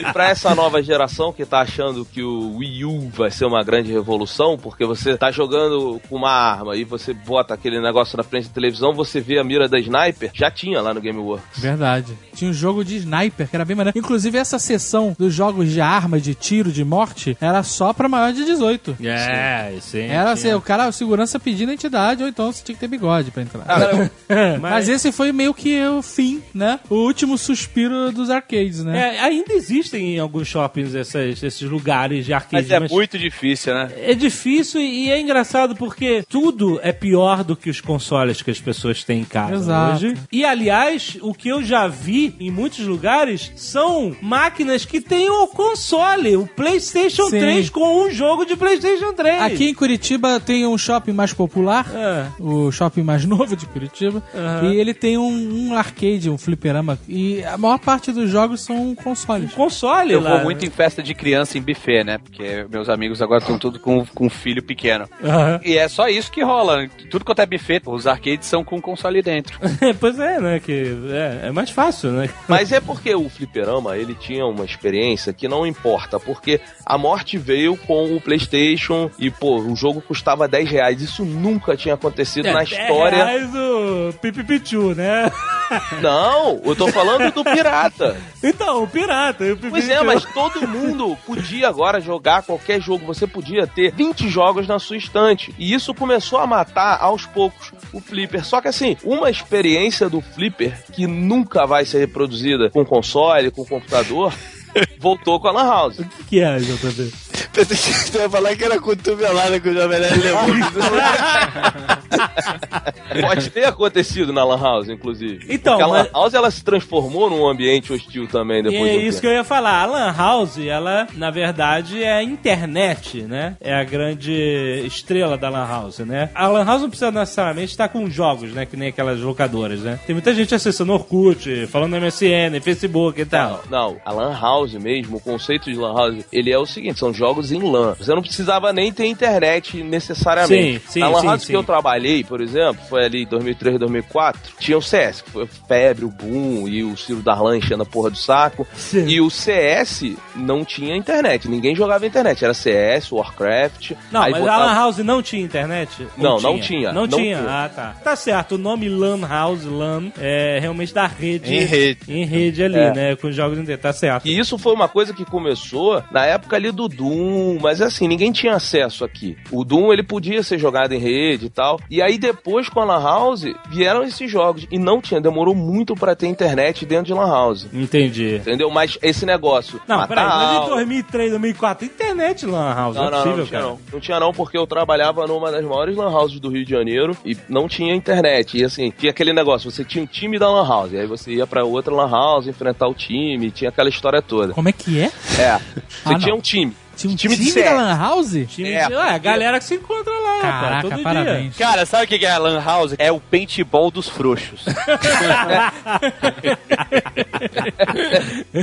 E pra essa nova geração que tá achando que o Wii U vai ser uma grande revolução, porque você tá jogando com uma arma e você bota aquele negócio na frente da televisão, você vê a mira da sniper, já tinha lá no Game Works. Verdade. Tinha um jogo de sniper que era bem maneiro. Inclusive, essa sessão dos jogos de arma, de tiro, de morte, era só pra maior de 18. É, sim. Era assim, o cara, o segurança pedindo a entidade, ou então você tinha que ter bigode pra entrar. Mas- Mas esse foi meio que o fim, né? O último suspiro respiro dos arcades, né? É, ainda existem em alguns shoppings essas- esses lugares de arcade. Mas é muito difícil, né? É difícil e é engraçado porque tudo é pior do que os consoles que as pessoas têm em casa Exato. hoje. E aliás, o que eu já vi em muitos lugares são máquinas que têm o console, o PlayStation Sim. 3 com um jogo de PlayStation 3. Aqui em Curitiba tem um shopping mais popular, É. o shopping mais novo de Curitiba, Aham. e ele tem um, um arcade, um fliperama, e a maior parte dos jogos são consoles. console Eu lá. vou muito em festa de criança em buffet, né? Porque meus amigos agora estão tudo com, com filho pequeno. Aham. E é só isso que rola. Tudo quanto é buffet, os arcades são com console dentro. pois é, né? Que é, é mais fácil, né? Mas é porque o fliperama, ele tinha uma experiência que não importa, porque a morte veio com o Playstation e, pô, o jogo custava 10 reais. Isso nunca tinha acontecido na história. É reais o Pipipichu, né? Não, eu tô falando do pirata. Então, pirata. O Pois é, mas todo mundo podia agora jogar qualquer jogo. Você podia ter 20 jogos na sua estante. E isso começou a matar aos poucos o Flipper. Só que assim, uma experiência do Flipper que nunca vai ser reproduzida com console, com computador, voltou com a Lan House. O que, é, JB? Pensei que você ia falar que era cotovelada que o Jovem Nerd levou. Pode ter acontecido na Lan House, inclusive. Então, Porque a Lan House ela se transformou num ambiente hostil também E depois é de um isso tempo. que eu ia falar. A Lan House, ela, na verdade, é a internet, né? É a grande estrela da Lan House, né? A Lan House não precisa necessariamente estar com jogos, né? Que nem aquelas locadoras, né? Tem muita gente acessando Orkut, falando no MSN, Facebook e tal. Não, a Lan House mesmo, o conceito de Lan House, ele é o seguinte: são jogos em LAN. Você não precisava nem ter internet necessariamente. Sim, sim, Na Lan House que eu trabalhei, por exemplo, foi ali em 2003, 2004, tinha o CS, que foi febre, o Boom e o Ciro Darlan enchendo a porra do saco. Sim. E o CS não tinha internet, ninguém jogava internet. Era CS, Warcraft. Não, mas botava- a Lan House não tinha internet? Não, não tinha, Não, não tinha. tinha. Ah, tá. Tá certo. O nome Lan House, Lan, é realmente da rede. Em rede. Em rede ali, É. né? Com os jogos internet. Tá certo. E isso foi uma coisa que começou na época ali do Doom, mas assim, ninguém tinha acesso aqui. O Doom, ele podia ser jogado em rede e tal. E aí depois com a Lan House, vieram esses jogos. E não tinha, demorou muito pra ter internet dentro de Lan House. Entendi. Entendeu? Mas esse negócio... Não, peraí, mas em aula- 2003, 2004, internet Lan House, Não, não, é não, não, possível, não tinha cara. não. Não tinha não, porque eu trabalhava numa das maiores lan houses do Rio de Janeiro e não tinha internet. E assim, tinha aquele negócio, você tinha um time da lan house, e aí você ia pra outra lan house enfrentar o time, tinha aquela história toda. Como é que é? É, você Ah, tinha não. um time. Tinha um Time time, de da Lan House? Time É, de... Ué, a galera que se encontra lá, Caraca, todo parabéns. Cara, sabe o que é a Lan House? É o paintball dos frouxos.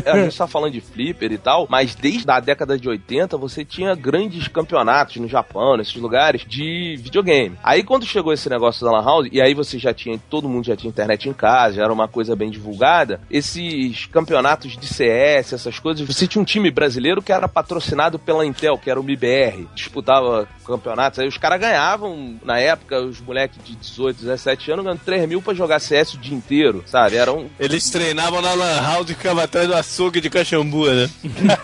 A gente tá falando de flipper e tal, mas desde a década de 80 você tinha grandes campeonatos no Japão, nesses lugares, de videogame. Aí quando chegou esse negócio da Lan House, e aí você já tinha, todo mundo já tinha internet em casa, já era uma coisa bem divulgada, esses campeonatos de CS, essas coisas, você tinha um time brasileiro que era patrocinado pela Intel, que era o MIBR, disputava campeonatos, aí os caras ganhavam, na época, os moleques de 18, 17 anos, ganhando 3 mil pra jogar CS o dia inteiro, sabe? Era um, Eles treinavam na Lan House e ficavam atrás do açougue de Caxambu, né?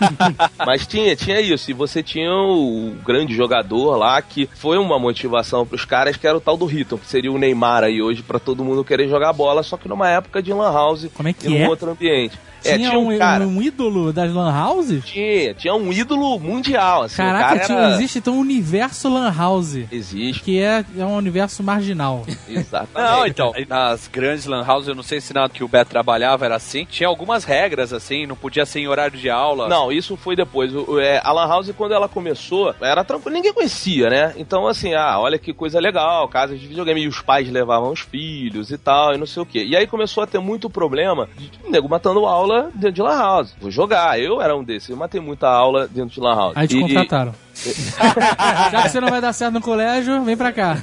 Mas tinha, tinha isso. E você tinha o grande jogador lá que foi uma motivação pros caras, que era o tal do Riton, que seria o Neymar aí hoje pra todo mundo querer jogar bola, só que numa época de Lan House Como é que e num é? outro ambiente. É, Tinha, tinha um, um, cara. um ídolo das Lan Houses? Tinha, tinha um ídolo mundial, assim. Caraca, o cara tinha- era... existe então um universo Lan House. Existe, Que é, é um universo marginal. exatamente. Não, então, nas grandes lan houses, eu não sei se na que o Beto trabalhava era assim, tinha algumas regras, assim, não podia ser em horário de aula. Não, isso foi depois. É, a Lan House, quando ela começou, era tranquilo, ninguém conhecia, né? Então, assim, ah, olha que coisa legal, casas de videogame. E os pais levavam os filhos e tal, e não sei o quê. E aí começou a ter muito problema de nego matando aula dentro de Lan House. Vou jogar, eu era um desses, eu matei muita aula dentro de Lan House. Aí te E- contrataram. Já que você não vai dar certo no colégio, vem pra cá.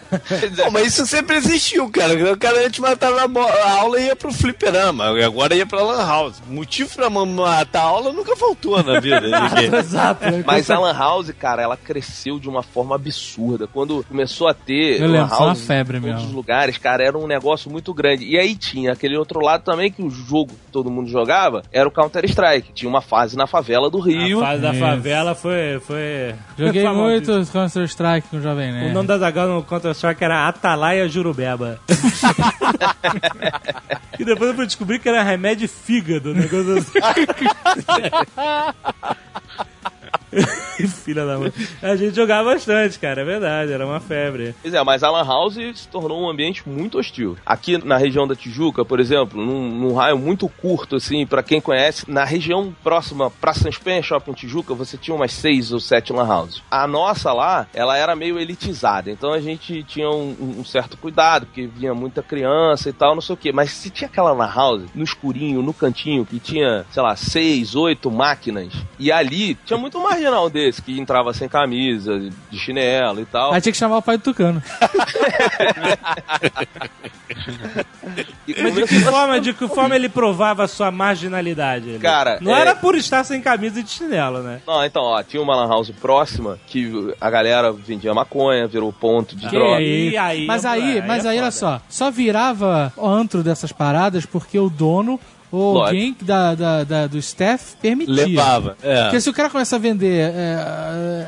Pô, mas isso sempre existiu, cara. O cara antes matava a, bo- a aula e ia pro fliperama. e Agora ia pra Lan House. Motivo pra ma- matar a aula nunca faltou na vida. Exato. Mas a Lan House, cara, ela cresceu de uma forma absurda. Quando começou a ter Eu Lan lembro, uma House febre em todos mesmo. os lugares, cara, era um negócio muito grande. E aí tinha aquele outro lado também que o jogo que todo mundo jogava era o Counter-Strike. Tinha uma fase na favela do Rio. A fase da favela foi, foi Joguei muito Counter-Strike com o Jovem Nerd. O nome da Zagal no Counter-Strike era Atalaia Jurubeba. e depois eu fui descobrir que era remédio fígado, negócio assim. Filha da mãe. A gente jogava bastante, cara, é verdade, era uma febre. Pois é, mas a Lan House se tornou um ambiente muito hostil. Aqui na região da Tijuca, por exemplo, num, num raio muito curto, assim, pra quem conhece, na região próxima pra Sans Penha Shopping Tijuca, você tinha umas seis ou sete Lan Houses. A nossa lá, ela era meio elitizada, então a gente tinha um, um certo cuidado, porque vinha muita criança e tal, não sei o quê. Mas se tinha aquela Lan House, no escurinho, no cantinho, que tinha, sei lá, seis, oito máquinas, e ali tinha muito marginal desse, que entrava sem camisa, de chinelo e tal. Aí tinha que chamar o pai do Tucano. Mas de que forma, de que forma ele provava a sua marginalidade? ele? Cara, não é- era por estar sem camisa e de chinelo, né? Não, então, ó, tinha uma lan house próxima que a galera vendia maconha, virou ponto de droga. aí? aí mas é- aí, aí mas é aí, olha só, só virava antro dessas paradas porque o dono ou Lógico. alguém da, da, da- do staff permitia. Levava. É. Porque se o cara começa a vender é,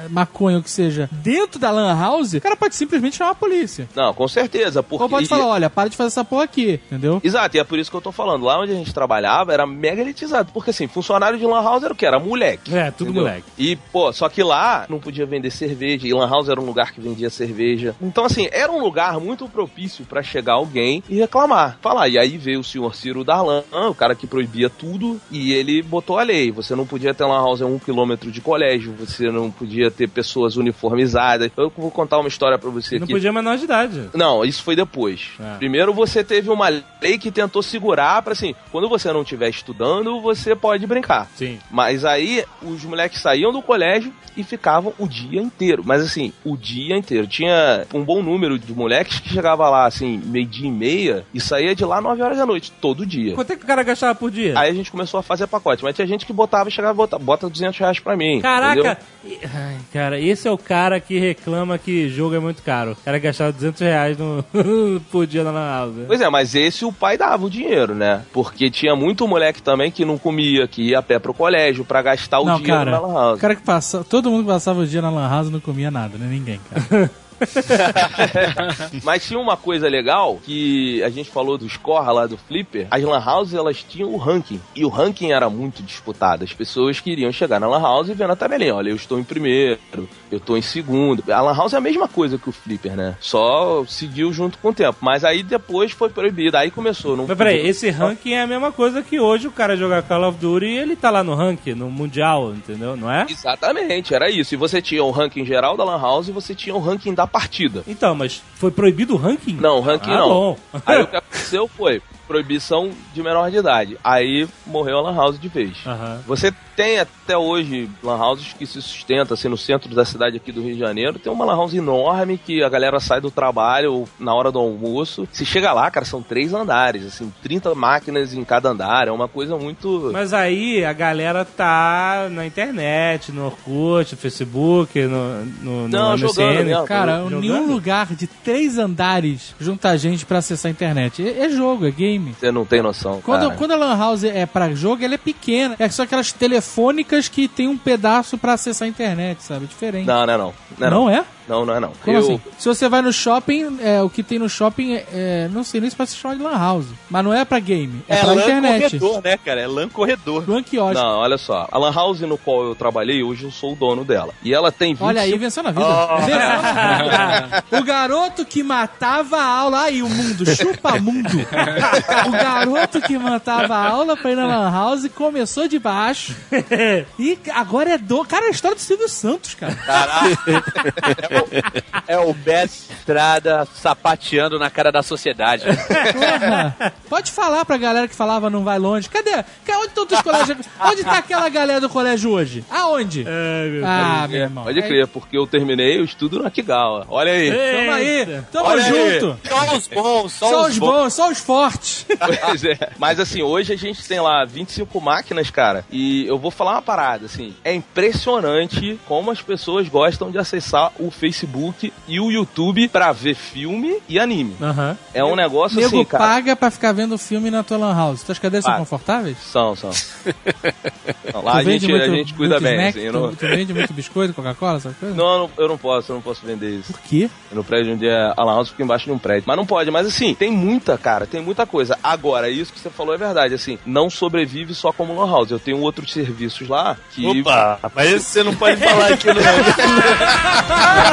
é, maconha ou que seja dentro da lan house, o cara pode simplesmente chamar a polícia. Não, com certeza, porque... Ou pode falar, olha, para de fazer essa porra aqui, entendeu? Exato, e é por isso que eu tô falando. Lá onde a gente trabalhava era mega elitizado. Porque assim, funcionário de Lan House era o que? Era moleque. É, tudo entendeu? moleque. E, pô, só que lá não podia vender cerveja. E Lan House era um lugar que vendia cerveja. Então, assim, era um lugar muito propício pra chegar alguém e reclamar. Falar. E aí veio o senhor Ciro Darlan, o cara que proibia tudo, e ele botou a lei. Você não podia ter Lan House a um quilômetro de colégio, você não podia ter pessoas uniformizadas. Eu vou contar uma história pra você Não aqui. podia menor de idade. Não, isso foi depois. É. Primeiro você teve uma lei que tentou segurar pra assim, quando você não estiver estudando, você pode brincar. Sim. Mas aí os moleques saíam do colégio e ficavam o dia inteiro. Mas assim, o dia inteiro. Tinha um bom número de moleques que chegava lá assim, meio-dia e meia e saía de lá 9 horas da noite, todo dia. Quanto é que o cara gastava por dia? Aí a gente começou a fazer pacote, mas tinha gente que botava e chegava e botava, bota 200 reais pra mim. Caraca! Ai, cara, esse é o cara que reclama que jogo é muito caro. O cara gastava 200 reais no... por dia na Lan House. Pois é, mas esse o pai dava o dinheiro, né? Porque tinha muito moleque também que não comia, que ia a pé pro colégio pra gastar o Não, dinheiro cara, na lan o house. cara que passa, todo mundo que passava o dia na lan house não comia nada, né? Ninguém, cara. Mas tinha uma coisa legal que a gente falou do score lá do Flipper. As lan houses elas tinham o ranking e o ranking era muito disputado. As pessoas queriam chegar na lan house e ver na tabelinha, olha, eu estou em primeiro, eu estou em segundo. A lan house é a mesma coisa que o Flipper, né? Só seguiu junto com o tempo. Mas aí depois foi proibido. Aí começou. Não Mas peraí, esse ranking é a mesma coisa que hoje o cara jogar Call of Duty e ele tá lá no ranking, no Mundial, entendeu? Não é? Exatamente, era isso. E você tinha o ranking geral da lan house e você tinha o ranking da partida. Então, mas foi proibido o ranking? Não, o ranking Ah, não. bom. Aí o que aconteceu foi proibição de menor de idade. Aí morreu a Lan House de vez. Aham. Você tem até hoje Lan Houses que se sustenta assim no centro da cidade aqui do Rio de Janeiro. Tem uma Lan House enorme que a galera sai do trabalho na hora do almoço. Se chega lá, cara, são três andares, assim, 30 máquinas em cada andar. É uma coisa muito. Mas aí a galera tá na internet, no Orkut, no Facebook, no, no, no Não, jogando MSN. mesmo. Cara, Jogando? nenhum lugar de três andares junta gente pra acessar a internet. É, é jogo, é game. Você não tem noção. Quando, cara. quando a Lan House é pra jogo, ela é pequena. É só aquelas telefônicas que tem um pedaço pra acessar a internet, sabe? É diferente. Não, não é não. Não, é Não não. é? Não, não é não. Como Eu- assim? Se você vai no shopping, é, o que tem no shopping é, é- Não sei nem se pode se chamar de Lan House. Mas não é pra game. É, pra LAN internet. corredor, né, cara? É LAN corredor. Lan quiosque. Não, olha só. A Lan House no qual eu trabalhei, hoje eu sou o dono dela. E ela tem 25... Olha aí, venceu na vida. Venceu na vida. o garoto que matava a aula. Aí, o mundo, chupa mundo. o garoto que matava a aula pra ir na Lan House começou de baixo. e agora é do. Cara, é a história do Silvio Santos, cara. É o Beto Estrada sapateando na cara da sociedade. Porra. Pode falar pra galera que falava não vai longe. Cadê? Onde estão os colégios? Onde tá aquela galera do colégio hoje? Aonde? ah, meu irmão. Pode crer, porque eu terminei o estudo no Akigawa. Olha aí. Tamo aí. Tamo Olha aí. junto. Só os bons, só, Só os os bons. bons, só os fortes. Pois é. Mas assim, hoje a gente tem lá 25 máquinas, cara, e eu vou falar uma parada, assim, é impressionante como as pessoas gostam de acessar o Facebook e o YouTube pra ver filme e anime. Aham. É um negócio Nego assim, cara. paga pra ficar vendo filme na tua lan house. Tuas cadeiras são confortáveis? São, são. Não, lá a gente, a gente cuida muito bem. Mac? assim, tu, não... tu vende muito biscoito, Coca-Cola, essas coisas? Não, eu não, eu não posso, eu não posso vender isso. Por quê? No prédio onde é a Lan House fica embaixo de um prédio. Mas não pode, mas assim, tem muita, cara, tem muita coisa. Agora, isso que você falou é verdade, assim, não sobrevive só como Lan House. Eu tenho outros serviços lá que. Opa, mas esse você não pode falar aqui no